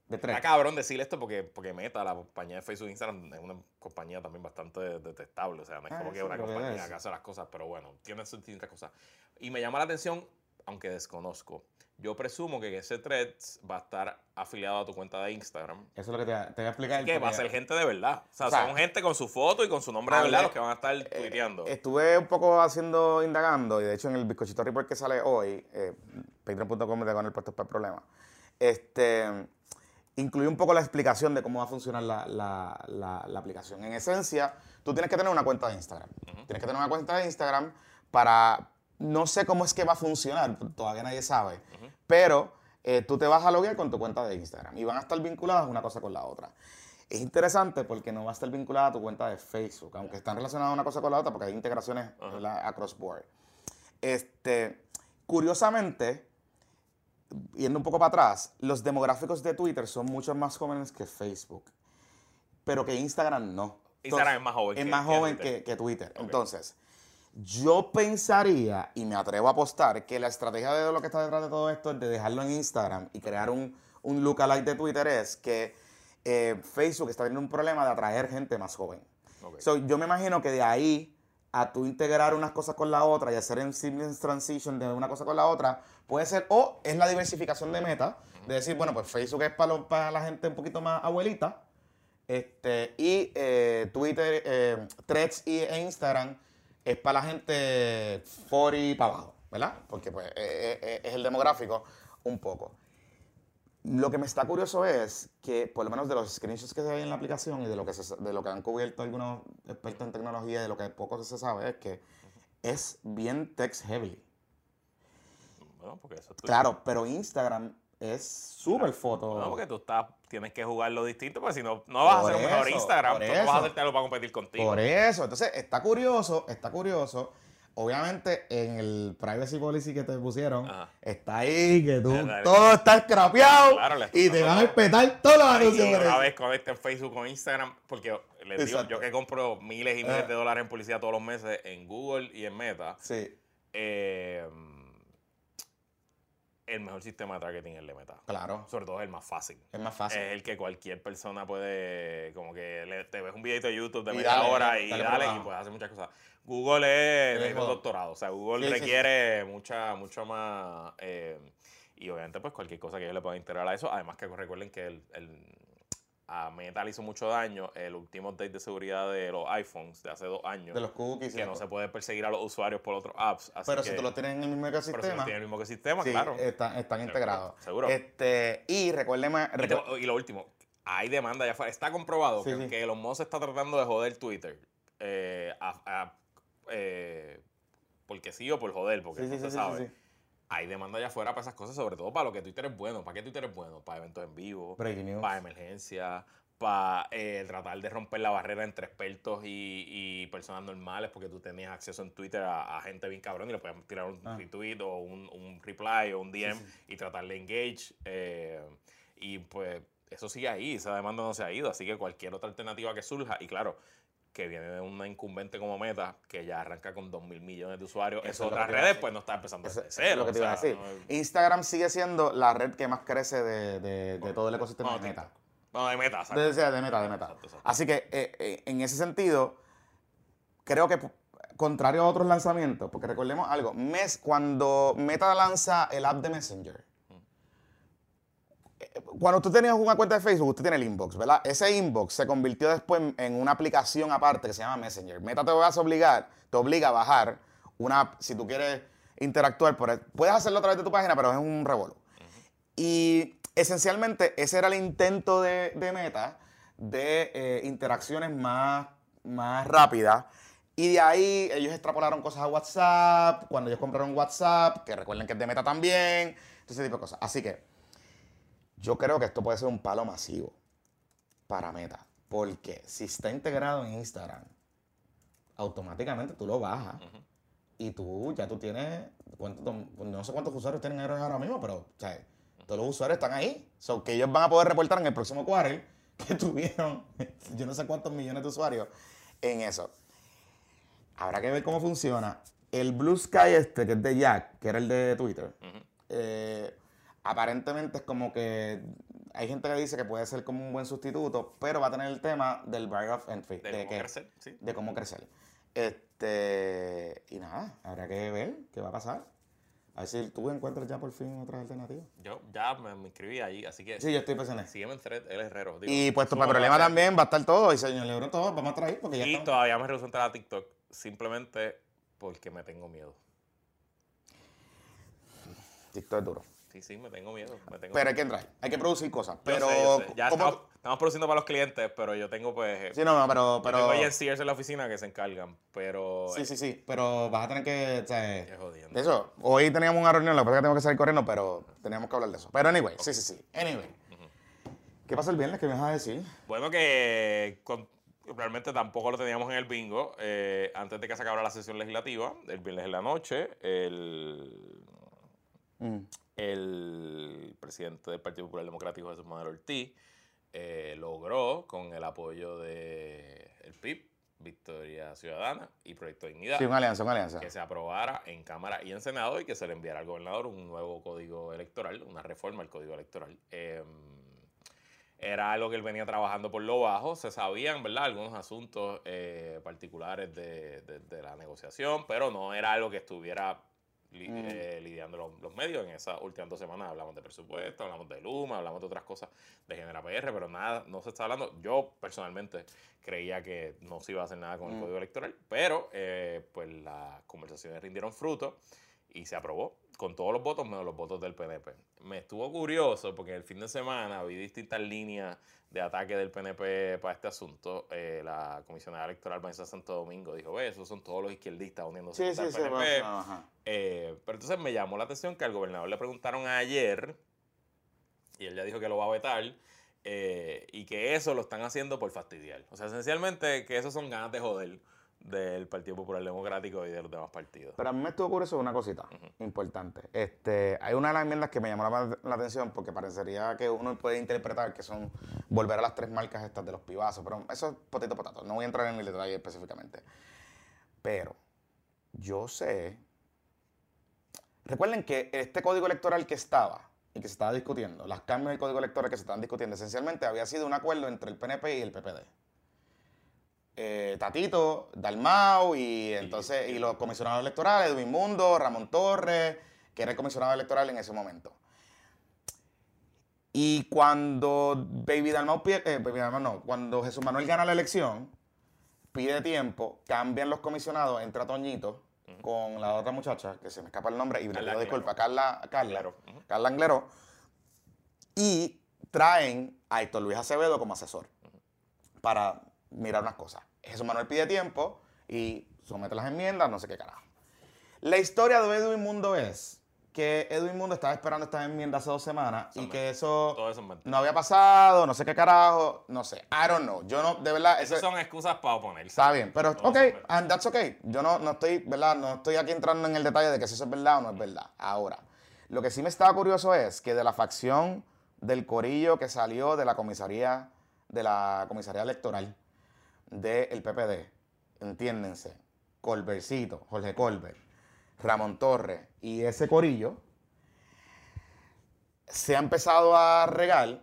De Está tres. cabrón decir esto porque, porque Meta, la compañía de Facebook e Instagram, es una compañía también bastante detestable. O sea, no es Ah, como que eso una que compañía es. que hace las cosas, pero bueno, tiene sus distintas cosas. Y me llama la atención, aunque desconozco. Yo presumo que ese Threads va a estar afiliado a tu cuenta de Instagram. Eso es lo que te, te voy a explicar. Que va a ser gente de verdad. O sea, O sea, son gente con su foto y con su nombre de verdad los que van a estar tuiteando. Estuve un poco haciendo, indagando, y de hecho en el bizcochito report que sale hoy, eh, patreon.com de con el puesto para el problema, este, incluye un poco la explicación de cómo va a funcionar la, la- la- la aplicación. En esencia, tú tienes que tener una cuenta de Instagram. Tienes que tener una cuenta de Instagram para, no sé cómo es que va a funcionar, todavía nadie sabe, pero eh, tú te vas a loguear con tu cuenta de Instagram y van a estar vinculadas una cosa con la otra. Es interesante porque no va a estar vinculada a tu cuenta de Facebook, aunque están relacionadas una cosa con la otra porque hay integraciones ¿verdad? across board. Este, curiosamente, yendo un poco para atrás, los demográficos de Twitter son mucho más jóvenes que Facebook, pero que Instagram no. Instagram es más joven Es que- más joven que, que Twitter. Entonces, yo pensaría, y me atrevo a apostar, que la estrategia de lo que está detrás de todo esto es de dejarlo en Instagram y crear un, un lookalike de Twitter es que eh, Facebook está teniendo un problema de atraer gente más joven. Ok. So, yo me imagino que de ahí a tú integrar unas cosas con la otra y hacer en seamless transition de una cosa con la otra, puede ser, o es la diversificación de meta, de decir, bueno, pues Facebook es para, lo- para la gente un poquito más abuelita, este, y eh, Twitter, eh, Threads y, e Instagram es para la gente 40 para abajo, ¿verdad? Porque pues eh, eh, es el demográfico un poco. Lo que me está curioso es que, por lo menos de los screenshots que hay en la aplicación y de lo que, se- de lo que han cubierto algunos expertos en tecnología y de lo que poco se sabe, es que es bien text heavy. Bueno, porque eso es tu- Claro, pero Instagram es súper foto. No, porque tú estás, tienes que jugarlo distinto, porque si no, no vas Por a ser un mejor Instagram, no vas a hacerte algo para competir contigo. Por eso, entonces está curioso, está curioso. Obviamente en el privacy policy que te pusieron, Ajá. está ahí que tú, Eh, todo está escrapeado Claro, le estás y te van a todo. respetar todos los anuncios. una vez conecten Facebook con Instagram, porque les digo, Exacto. yo que compro miles y miles Ah. de dólares en publicidad todos los meses en Google y en Meta, Sí, eh, el mejor sistema de targeting es el de Meta. claro, Sobre todo es el más fácil. es más fácil. Es el que cualquier persona puede, como que le- te ves un videito de YouTube de Y media dale, hora y dale y puedes hacer muchas cosas. Google es, Sí, es un doctorado, o sea, Google Sí, sí, requiere mucha, mucho más, eh, y obviamente pues cualquier cosa que ellos le puedan integrar a eso, además que recuerden que el, el- a Meta le hizo mucho daño el último update de seguridad de los iPhones de hace dos años, de los cookies. que no se puede perseguir a los usuarios por otros apps. Así Pero que, si tú lo tienes en el mismo pero si no ecosistema, tiene el mismo sistema, sí, claro. están, están integrados. seguro. Este, y recuerden, Y, lo último, hay demanda ya afuera. Está comprobado Sí, que, sí. que Elon Musk está tratando de joder Twitter. eh, a- a- eh, porque sí o por joder, porque no se sí, sí, sabe. Hay demanda allá afuera para esas cosas, sobre todo para lo que Twitter es bueno. ¿Para qué Twitter es bueno? Para eventos en vivo, para emergencias, para eh, tratar de romper la barrera entre expertos y, y personas normales, porque tú tenías acceso en Twitter a, a gente bien cabrón y le podías tirar un Ah. retweet o un, un reply o un DM y tratar de engage. eh, y pues eso sigue ahí, esa demanda no se ha ido, así que cualquier otra alternativa que surja, y claro, que viene de una incumbente como Meta, que ya arranca con 2 mil millones de usuarios, Eso es otras a redes pues no está empezando Eso, cero. es lo que te iba a decir. no- Instagram sigue siendo la red que más crece de, de- de todo el ecosistema no, de Meta. No, de Meta. De, de- meta, de meta. Exacto, exacto. Así que eh, eh, en ese sentido, creo que contrario a otros lanzamientos, porque recordemos algo, mes, cuando Meta lanza el app de Messenger, cuando tú tenías una cuenta de Facebook, usted tiene el inbox, ¿verdad? Ese inbox se convirtió después en, una aplicación aparte que se llama Messenger. Meta te vas a obligar, te obliga a bajar una app si tú quieres interactuar por Puedes hacerlo a través de tu página, pero es un revolú. Y esencialmente ese era el intento de, de Meta de eh, interacciones más, más rápidas. Y de ahí ellos extrapolaron cosas a WhatsApp, cuando ellos compraron WhatsApp, que recuerden que es de Meta también, ese tipo de cosas. Así que yo creo que esto puede ser un palo masivo para Meta. Porque si está integrado en Instagram, automáticamente tú lo bajas. Y tú ya tú tienes, ¿cuánto- no sé cuántos usuarios tienen ahora mismo, pero o sea, todos los usuarios están ahí. So, que ellos van a poder reportar en el próximo quarter que tuvieron yo no sé cuántos millones de usuarios en eso. Habrá que ver cómo funciona. El Blue Sky este, que es de Jack, que era el de Twitter, eh, aparentemente es como que hay gente que dice que puede ser como un buen sustituto, pero va a tener el tema del barrier of entry. De cómo que- crecer, sí. de cómo crecer. Este, y nada, habrá que ver qué va a pasar. A ver si tú encuentras ya por fin otras alternativas. Yo ya me, me inscribí ahí, así que Sí, yo estoy eso. sígueme en thread, el herrero. digo, Y pues subo para problema también va a estar todo. Y señor Lebron, todo vamos a traer porque ya Y estamos- todavía me rehuso a entrar a TikTok simplemente porque me tengo miedo. TikTok es duro. Sí, sí, me tengo miedo. Me tengo Pero hay que entrar, hay que producir cosas. Yo Pero, sé, yo sé. Ya ¿cómo- estamos, estamos produciendo para los clientes, pero yo tengo pues... Sí, no, no, pero... yo pero tengo agencias en la oficina que se encargan, pero... sí, sí, sí, pero vas a tener que... o sea, jodiendo. eso, hoy teníamos una reunión, pasa es que tengo que salir corriendo, pero teníamos que hablar de eso. Pero anyway, sí, sí, sí. Anyway. ¿Qué pasa el viernes? ¿Qué me vas a decir? Bueno, que con- realmente tampoco lo teníamos en el bingo. eh, antes de que se acabara la sesión legislativa, el viernes en la noche, el, Mm. el presidente del Partido Popular Democrático, Jesús Manuel Ortiz, eh, logró, con el apoyo del el PIB, Victoria Ciudadana y Proyecto Dignidad, Sí, una alianza, una alianza. que se aprobara en Cámara y en Senado y que se le enviara al gobernador un nuevo código electoral, una reforma al código electoral. Eh, era algo que él venía trabajando por lo bajo, se sabían, ¿verdad?, algunos asuntos eh, particulares de, de- de la negociación, pero no era algo que estuviera li- Mm. eh, lidiando los, los medios. En esas últimas dos semanas hablamos de presupuesto, hablamos de Luma, hablamos de otras cosas de Genera PR, pero nada, no se está hablando. Yo personalmente creía que no se iba a hacer nada con el Mm. código electoral, pero eh, pues las conversaciones rindieron fruto y se aprobó con todos los votos menos los votos del PNP. Me estuvo curioso porque el fin de semana vi distintas líneas de ataque del PNP para este asunto. Eh, la comisionada electoral Vanessa Santo Domingo dijo, ve, esos son todos los izquierdistas uniéndose Sí, sí. PNP. ajá. Eh, pero entonces me llamó la atención que al gobernador le preguntaron ayer, y él ya dijo que lo va a vetar, eh, y que eso lo están haciendo por fastidiar. O sea, esencialmente que eso son ganas de joder del Partido Popular Democrático y de los demás partidos. Pero a mí me estuvo curioso una cosita importante. Este, hay una de las enmiendas que me llamó la, la atención porque parecería que uno puede interpretar que son volver a las tres marcas estas de los pibazos, pero eso es potito potato. No voy a entrar en el detalle específicamente. Pero yo sé. Recuerden que este código electoral que estaba y que se estaba discutiendo, los cambios del código electoral que se estaban discutiendo, esencialmente había sido un acuerdo entre el PNP y el PPD. Eh, Tatito, Dalmau y entonces y los comisionados electorales, Edwin Mundo, Ramón Torres, que era el comisionado electoral en ese momento. Y cuando Baby Dalmau, pide- eh, Baby Dalmau no, cuando Jesús Manuel gana la elección, pide tiempo, cambian los comisionados, entra Toñito con la otra muchacha, que se me escapa el nombre, y le pido disculpa, Carla, Carla. Carla Anglero, y traen a Héctor Luis Acevedo como asesor para mirar unas cosas. Jesús Manuel pide tiempo y somete las enmiendas, no sé qué carajo. La historia de Edwin Mundo es que Edwin Mundo estaba esperando estas enmiendas hace dos semanas y que eso Todo eso es mentira. no había pasado, no sé qué carajo, no sé. I don't know. Yo no, de verdad, Esas son excusas para oponerse. Está bien, pero Todo ok, and that's okay. Yo no, no estoy, ¿verdad? No estoy aquí entrando en el detalle de que si eso es verdad o no es verdad. Ahora, lo que sí me estaba curioso es que de la facción del corillo que salió de la comisaría, de la comisaría electoral del PPD, entiéndense, Colbercito, Jorge Colbert, Ramón Torres y ese corillo, se ha empezado a regar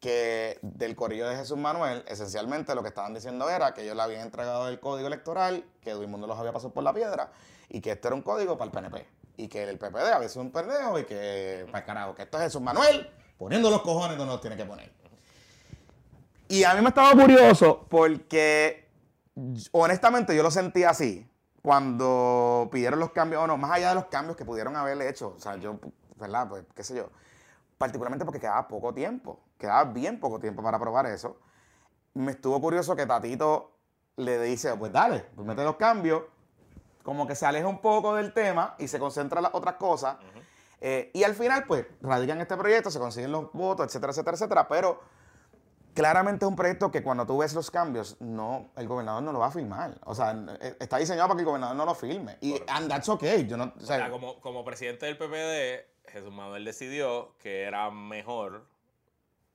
que del corillo de Jesús Manuel, esencialmente lo que estaban diciendo era que ellos le habían entregado el código electoral, que todo el mundo los había pasado por la piedra, y que este era un código para el PNP. Y que el PPD había sido un pendejo y que, para el carajo, que esto es Jesús Manuel poniendo los cojones donde los tiene que poner. Y a mí me estaba curioso porque, honestamente, yo lo sentí así cuando pidieron los cambios, o no, más allá de los cambios que pudieron haberle hecho. O sea, yo, ¿verdad? Pues, qué sé yo particularmente porque quedaba poco tiempo, quedaba bien poco tiempo para probar eso. Me estuvo curioso que Tatito le dice, pues dale, pues mete los cambios, como que se aleja un poco del tema y se concentra en las otras cosas. Eh, y al final, pues, radican este proyecto, se consiguen los votos, etcétera, etcétera, etcétera, pero claramente es un proyecto que cuando tú ves los cambios, no, el gobernador no lo va a firmar. O sea, eh, está diseñado para que el gobernador no lo firme. Y and that's okay. Yo no, o O sea, como, como presidente del PPD, Jesús Manuel decidió que era mejor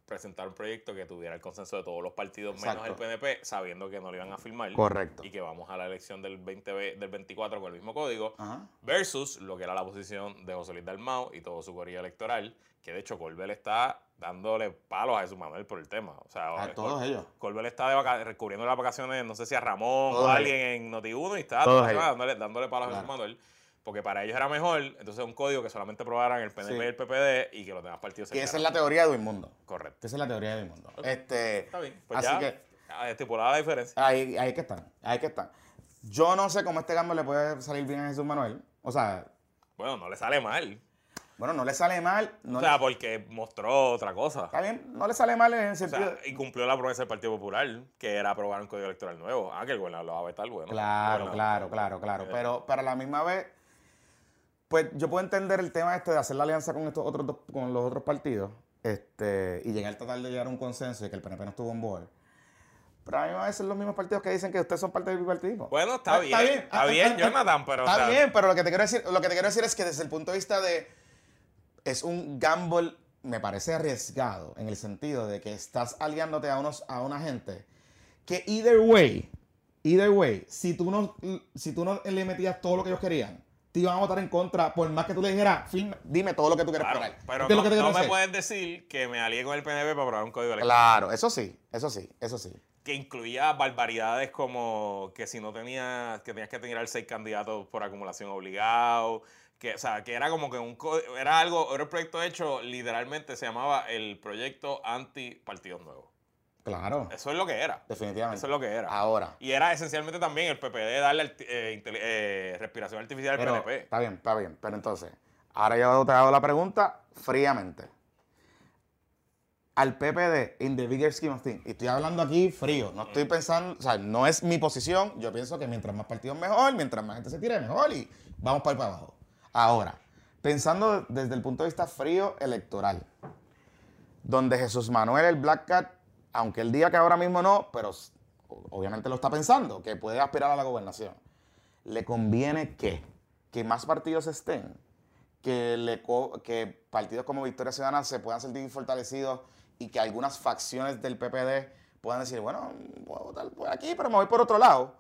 presentar un proyecto que tuviera el consenso de todos los partidos menos el. PNP, sabiendo que no lo iban a firmar. Correcto. Y que vamos a la elección del, 20, ve- del 24 con el mismo código. Ajá. Versus lo que era la posición de José Luis Dalmau y todo su corrida electoral, que de hecho Colbert está dándole palos a Jesús Manuel por el tema. O sea, A todos Col- ellos. Colbert está de vaca- cubriendo las vacaciones, no sé si a Ramón Todos o a ellos. alguien en Noti1 y está Todos dándole, dándole palos a Jesús. Manuel. Porque para ellos era mejor, entonces un código que solamente aprobaran el PNP Sí. y el PPD y que los demás partidos se Y esa es la teoría de Mundo. Correcto. Esa es la teoría del mundo. Este, Está bien. Pues así ya, que ya estipulada la diferencia. ahí, ahí que están, ahí que están. Yo no sé cómo este cambio le puede salir bien a Jesús Manuel. O sea, Bueno, no le sale mal. Bueno, no le sale mal. No o sea, porque mostró otra cosa. Está bien, no le sale mal en el O sentido. sea, y cumplió la promesa del Partido Popular, que era aprobar un código electoral nuevo. Ah, que el gobernador lo va a vetar, bueno. Claro, Bueno, claro, claro, claro. eh, Pero, pero a la misma vez, pues yo puedo entender el tema este de hacer la alianza con estos otros dos- con los otros partidos, este, y llegar a tratar de llegar a un consenso y que el PNP no estuvo en board. Pero a mí a veces los mismos partidos que dicen que ustedes son parte del bipartidismo. Bueno, está bien, está Ah, bien, ah, ah, Jonathan, pero, Está bien, pero lo que te quiero decir, lo que te quiero decir es que desde el punto de vista de es un gamble, me parece arriesgado en el sentido de que estás aliándote a unos a una gente que either way, either way, si tú no si tú no le metías todo lo que ellos querían, te iban a votar en contra por más que tú le dijeras, "Firma, dime todo lo que tú quieres Claro, pero ¿Entiendes no, lo que te no me puedes decir que me alié con el PNP para aprobar un código electoral. Claro, eso sí, eso sí, eso sí. que incluía barbaridades como que si no tenías, que tenías que tener seis candidatos por acumulación obligado, que, o sea, que era como que un, era algo, era un proyecto hecho, literalmente se llamaba el proyecto anti partidos nuevos. Claro, Eso es lo que era. definitivamente. Eso es lo que era. Ahora, Y era esencialmente también el PPD darle eh, eh, respiración artificial al PNP. Está bien, está bien. Pero entonces, ahora yo te hago la pregunta fríamente. Al PPD, in the bigger scheme of things, y estoy hablando aquí frío, no estoy pensando, o sea, no es mi posición, yo pienso que mientras más partidos mejor, mientras más gente se tire mejor y vamos para ir para abajo. Ahora, pensando desde el punto de vista frío electoral, donde Jesús Manuel, el Black Cat, aunque él diga que ahora mismo no, pero obviamente lo está pensando, que puede aspirar a la gobernación, le conviene que, que más partidos estén, que, que partidos como Victoria Ciudadana se puedan sentir fortalecidos y que algunas facciones del PPD puedan decir, bueno, puedo votar por aquí, pero me voy por otro lado.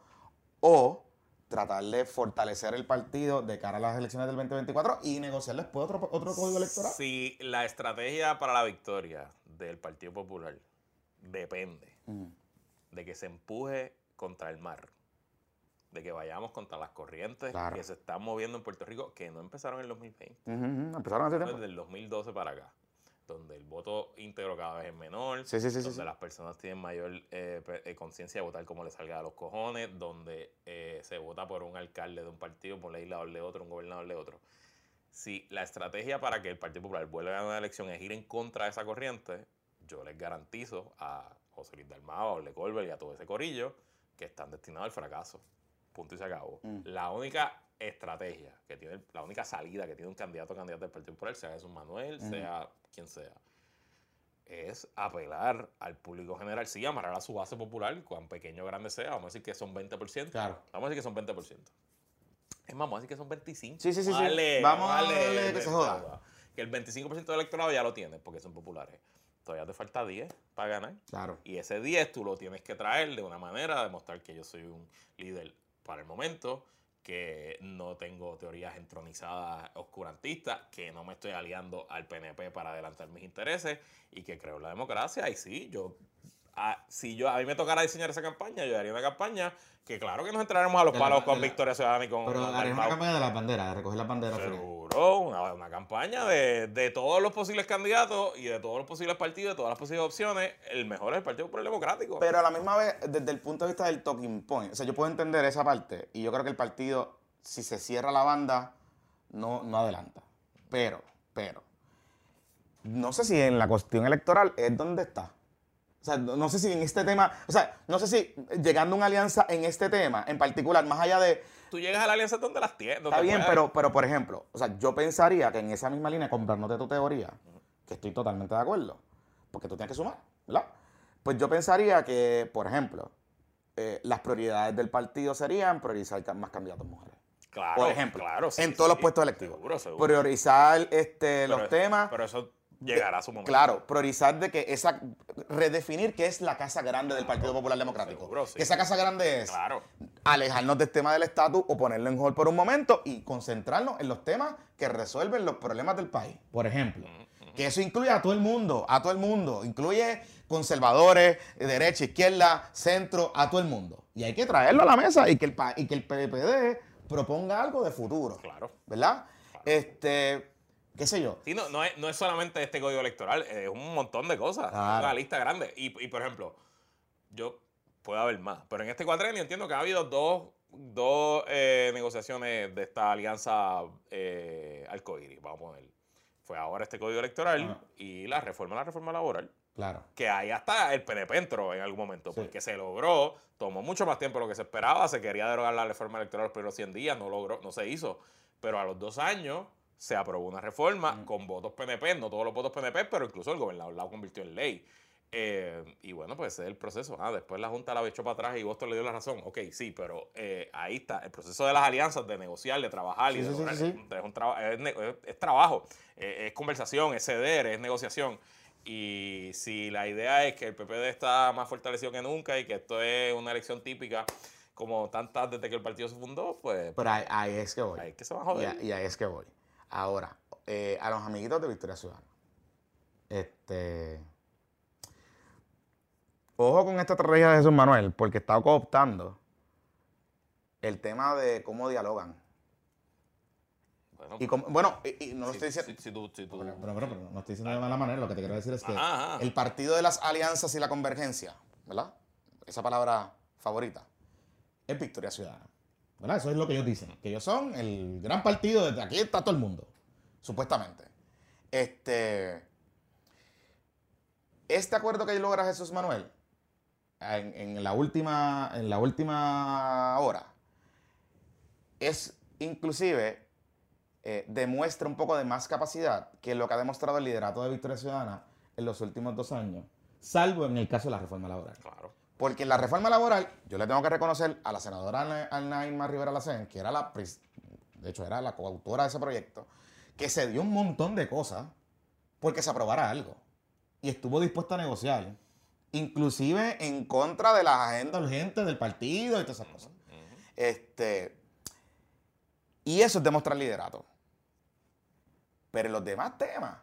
O tratar de fortalecer el partido de cara a las elecciones del 2024 y negociar después otro, otro código electoral. Si la estrategia para la victoria del Partido Popular depende de que se empuje contra el mar, de que vayamos contra las corrientes Claro. que se están moviendo en Puerto Rico, que no empezaron en el 2020, Ujú, ujú. Empezaron hace tiempo. desde el 2012 para acá, donde el voto íntegro cada vez es menor, Sí, sí, sí, sí, donde las personas tienen mayor eh, eh, conciencia de votar como les salga a los cojones, donde eh, se vota por un alcalde de un partido, por un legislador de otro, un gobernador de otro. Si la estrategia para que el Partido Popular vuelva a ganar una elección es ir en contra de esa corriente, yo les garantizo a José Luis Dalmao, a Ole Colbert y a todo ese corillo que están destinados al fracaso. Punto y se acabó. Mm. La única estrategia que tiene, la única salida que tiene un candidato o candidata del Partido Popular, sea Jesús Manuel, Ujú. sea quien sea, es apelar al público general, sí, amarrar a su base popular, cuán pequeño o grande sea, vamos a decir que son 20%. Claro. Vamos a decir que son 20%. Es más, vamos a decir que son 25. Sí, sí, sí, sí. Vale, Vamos a vale, darle que se joda. Que el 25% del electorado ya lo tiene, porque son populares. Todavía te falta 10 para ganar. Claro. Y ese 10 tú lo tienes que traer de una manera, demostrar que yo soy un líder para el momento, que no tengo teorías entronizadas oscurantistas, que no me estoy aliando al PNP para adelantar mis intereses y que creo en la democracia. Y sí, yo, a- si yo a mí me tocara diseñar esa campaña, yo haría una campaña que claro que nos entraremos a los De la- palos con la- Victoria Ciudadana y con Pero haré una campaña de las banderas, de recoger las banderas. Felipe. Seguro, una, una campaña de, de todos los posibles candidatos y de todos los posibles partidos, de todas las posibles opciones. El mejor es el Partido Popular Democrático. Pero a la misma vez, desde el punto de vista del talking point, o sea, yo puedo entender esa parte y yo creo que el partido, si se cierra la banda, no, no adelanta. Pero, pero, no sé si en la cuestión electoral es donde está. O sea, no no sé si en este tema, o sea, no sé si llegando a una alianza en este tema en particular, más allá de, Tú llegas a la alianza donde las tienes. Está bien, pero, pero por ejemplo, o sea, yo pensaría que en esa misma línea, comprándote tu teoría, que estoy totalmente de acuerdo, porque tú tienes que sumar, ¿verdad? Pues yo pensaría que, por ejemplo, eh, las prioridades del partido serían priorizar más candidatos mujeres. Claro, por ejemplo, claro, sí, en todos sí, los puestos electivos. Seguro, seguro. Priorizar este, los temas. Pero eso llegará a su momento. Claro, priorizar de que esa. redefinir qué es la casa grande del Partido Popular Democrático. seguro, sí. Que esa casa grande es Claro. alejarnos del tema del estatus o ponerlo en hold por un momento y concentrarnos en los temas que resuelven los problemas del país. Por ejemplo, que eso incluye a todo el mundo, a todo el mundo, incluye conservadores, derecha, izquierda, centro, a todo el mundo. Y hay que traerlo a la mesa y que el, pa- y que el PPD proponga algo de futuro. Claro. ¿Verdad? Este, qué sé yo. Sí, no, no, es, no es solamente este código electoral, es un montón de cosas. Claro. Una lista grande. Y, y, por ejemplo, yo puedo haber más, pero en este cuatrenio entiendo que ha habido dos, dos eh, negociaciones de esta alianza eh, arcoíris, vamos a poner. fue ahora este código electoral Ajá. y la reforma, la reforma laboral. Claro. Que ahí hasta el PNP entró en algún momento, Sí. porque se logró, tomó mucho más tiempo de lo que se esperaba, se quería derogar la reforma electoral los primeros 100 días, no logró, no se hizo, pero a los dos años se aprobó una reforma Mm. con votos PNP, no todos los votos PNP, pero incluso el gobernador la convirtió en ley. Eh, y bueno, pues ese es el proceso. Ah, después la Junta la echó para atrás y Boston le dio la razón. Ok, sí, pero eh, ahí está. El proceso de las alianzas, de negociar, de trabajar y Sí, de sí, sí, lograr- sí, sí. Es, un traba- es, ne- es- es trabajo, eh, es conversación, es ceder, es negociación. Y si la idea es que el PPD está más fortalecido que nunca y que esto es una elección típica como tantas desde que el partido se fundó, pues Pero ahí, ahí es que voy. ahí es que se va a Y, joder. y ahí es que voy. Ahora, eh, a los amiguitos de Victoria Ciudadana. Este. Ojo con esta estrategia de Jesús Manuel, porque está cooptando el tema de cómo dialogan. Bueno, Y cómo- bueno, y, y no lo si- estoy diciendo. si- si tú- si tú- Pero, pero, pero, pero no estoy diciendo de mala manera, lo que te quiero decir es que Ajá, ajá. el partido de las alianzas y la convergencia, ¿verdad? Esa palabra favorita, es Victoria Ciudadana. Eso es lo que ellos dicen, que ellos son el gran partido, desde aquí está todo el mundo, supuestamente. Este, este acuerdo que logra Jesús Manuel en, en la última, en la última hora es inclusive eh, demuestra un poco de más capacidad que lo que ha demostrado el liderato de Victoria Ciudadana en los últimos dos años, salvo en el caso de la reforma laboral. Claro. Porque en la reforma laboral, yo le tengo que reconocer a la senadora Ana- Irma Rivera Lacén, que era la, de hecho era la coautora de ese proyecto, que se dio un montón de cosas porque se aprobara algo. Y estuvo dispuesta a negociar, inclusive en contra de las agendas urgentes del partido y todas esas cosas. Este, y eso es demostrar liderato. Pero en los demás temas,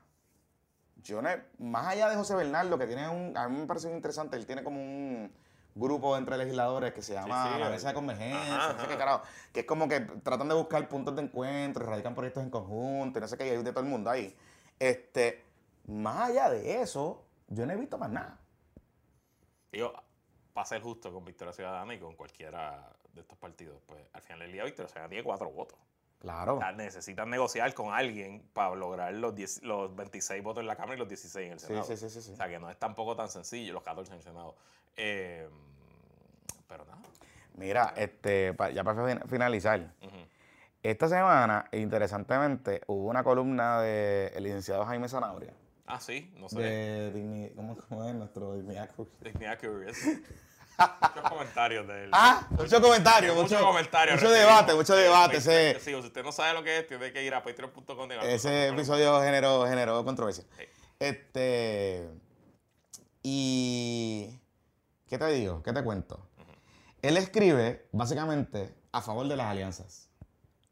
yo no, más allá de José Bernardo, que tiene un, a mí me parece interesante, él tiene como un grupo entre legisladores que se llama sí, la Mesa de Convergencia, Ajá, no sé qué carajo, que es como que tratan de buscar puntos de encuentro, radican proyectos en conjunto, y no sé qué, y hay de todo el mundo ahí. Este, más allá de eso, yo no he visto más nada. Digo, para ser justo con Victoria Ciudadana y con cualquiera de estos partidos, pues al final del día Victoria Ciudadana tiene cuatro votos. Claro. Necesitan negociar con alguien para lograr los, 10 los 26 votos en la Cámara y los 16 en el Senado. sí, sí, sí, sí. O sea, que no es tampoco tan sencillo, los 14 en el Senado. Eh, pero nada. Mira, este, ya para fin- finalizar, esta semana, interesantemente, hubo una columna del licenciado Jaime Zanabria. Ah, sí, no sé. De ¿cómo, es nuestro Dignidad Cruz? Dignidad Curious. Muchos comentarios de él. Ah, mucho comentario, mucho, Muchos comentarios. mucho debate, mucho debate. Ese, sí, si usted no sabe lo que es, tiene que ir a patreon.com. ese episodio generó, generó controversia. Sí. Este. Y. ¿Qué te digo? ¿Qué te cuento? Él escribe, básicamente, a favor de las alianzas.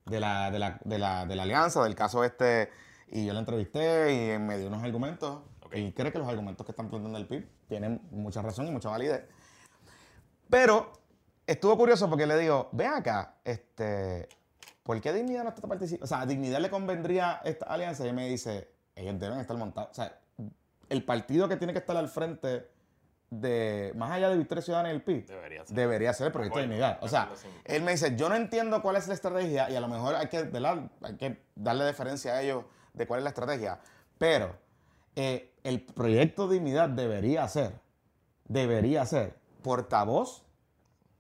De la, de la, de la, de la alianza, del caso este. Y yo lo entrevisté y me dio unos argumentos. Y cree que los argumentos que están planteando el PIB tienen mucha razón y mucha validez. Pero estuvo curioso porque le digo, ven acá, este, ¿por qué Dignidad no está participando? O sea, ¿a Dignidad le convendría esta alianza? Y él me dice, ellos deben estar montados. O sea, el partido que tiene que estar al frente de, más allá de Victoria Ciudadana y el PIB, Debería ser. debería ser el proyecto de Dignidad. O de sea, él me dice, yo no entiendo cuál es la estrategia y a lo mejor hay que, hay que darle deferencia a ellos de cuál es la estrategia. Pero eh, el proyecto Dignidad debería ser, debería ser portavoz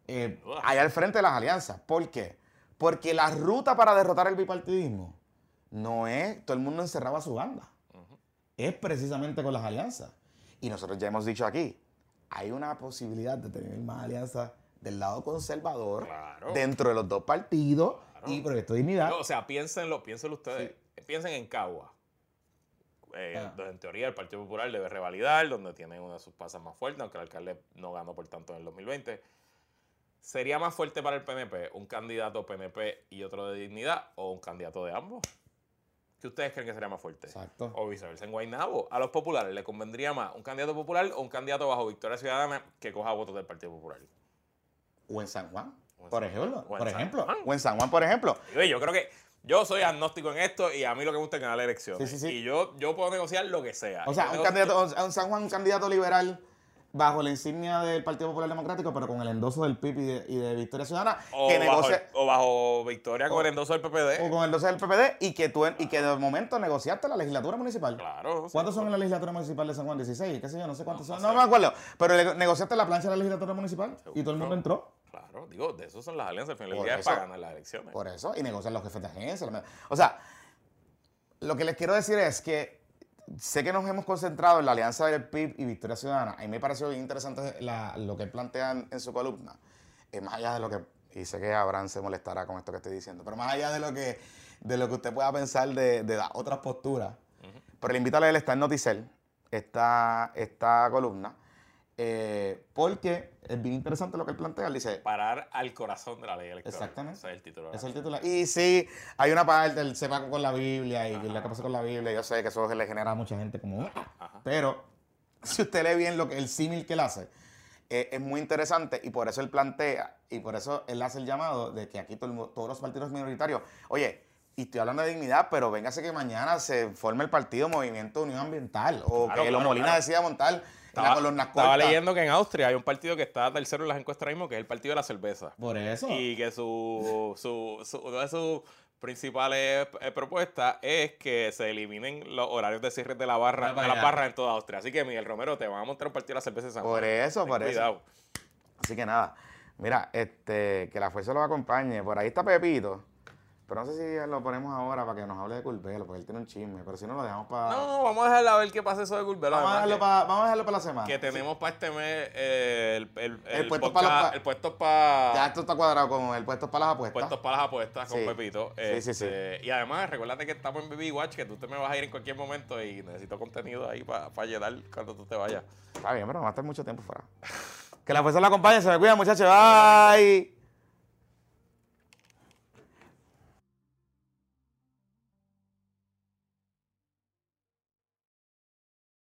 eh, allá al frente de las alianzas. ¿Por qué? Porque la ruta para derrotar el bipartidismo no es todo el mundo encerrado a su banda. Es precisamente con las alianzas. Y nosotros ya hemos dicho aquí, hay una posibilidad de tener más alianzas del lado conservador Claro. dentro de los dos partidos Claro. y Proyecto de Dignidad. No, o sea, piénsenlo, piénsenlo ustedes. Piensen en Cagua. Eh, Ah. Donde en teoría el Partido Popular debe revalidar, donde tiene una de sus pasas más fuertes, aunque el alcalde no ganó por tanto en el 2020. ¿Sería más fuerte para el PNP un candidato PNP y otro de dignidad o un candidato de ambos? ¿Qué ustedes creen que sería más fuerte? Exacto. O viceversa en Guaynabo. A los populares le convendría más un candidato popular o un candidato bajo Victoria Ciudadana que coja votos del Partido Popular. O en San Juan, por ejemplo. Por ejemplo. O en San Juan, por ejemplo. Yo creo que yo soy agnóstico en esto y a mí lo que me gusta es ganar elecciones. Sí, sí, sí. Y yo, yo puedo negociar lo que sea. O sea, Yo un candidato, en San Juan, un candidato liberal bajo la insignia del Partido Popular Democrático, pero con el endoso del PIB y de, y de Victoria Ciudadana, O, que bajo, o bajo victoria con o- el endoso del PPD. o con el endoso del PPD, y que, tú, y que de momento negociaste la legislatura municipal. Claro. sí. ¿Cuántos son en la legislatura municipal de San Juan? 16, qué sé yo, no sé cuántos No son. sé. No me acuerdo. Pero negociaste la plancha de la legislatura municipal y todo el mundo entró. Claro, digo, de eso son las alianzas. Al final del día es para ganar las elecciones. Por eso, y negocian los jefes de agencia. O sea, lo que les quiero decir es que sé que nos hemos concentrado en la alianza del PIB y Victoria Ciudadana. A mí me pareció bien interesante la- lo que él plantea en, su columna. Eh, más allá de lo que, y sé que Abraham se molestará con esto que estoy diciendo, pero más allá de lo que, de lo que usted pueda pensar de, de las otras posturas, pero le invito a leer, está en Noticel, esta, esta columna, eh, porque es bien interesante lo que él plantea. Él dice, Parar al corazón de la ley electoral. Exactamente. Ese es el título. Es el titular. Y sí, hay una parte, él se va con la Biblia y lo que pasa con la Biblia. Yo sé que eso le genera a mucha gente como. Ajá. Pero si usted lee bien lo que, el símil que él hace, eh, es muy interesante y por eso él plantea y por eso él hace el llamado de que aquí todo todos los partidos minoritarios, oye, y estoy hablando de dignidad, pero véngase que mañana se forme el partido Movimiento Unión Ambiental o Claro, que Lo claro, Molina claro. decida montar la Estaba, leyendo que en Austria hay un partido que está tercero en las encuestas ahora mismo, que es el partido de la cerveza. Por eso. Y que su, su, su- una de sus principales eh, propuestas es que se eliminen los horarios de cierre de la barra, de las allá. barras en toda Austria. Así que Miguel Romero, te van a montar un partido de la cerveza en San Por Juan. eso, Ten por eso. cuidado. Así que nada, mira, este, que la fuerza lo acompañe. Por ahí está Pepito. Pero no sé si lo ponemos ahora para que nos hable de Culvelo, porque él tiene un chisme. Pero si no, lo dejamos para. No, vamos a dejarla a ver qué pasa eso de Curbelo. vamos, además dejarlo para, vamos a dejarlo para la semana. que tenemos para este mes eh, el, el, El puesto podcast- pa' los pa- el puesto para Ya esto está cuadrado con el puesto para las apuestas. puestos para las apuestas con Sí. Pepito. Sí, sí, sí. Este, Y además, recuérdate que estamos en BB Watch, que tú te me vas a ir en cualquier momento y necesito contenido ahí para llenar cuando tú te vayas. Está bien, pero no va a estar mucho tiempo fuera. que la fuerza lo acompañe, se me cuida, muchachos. Bye.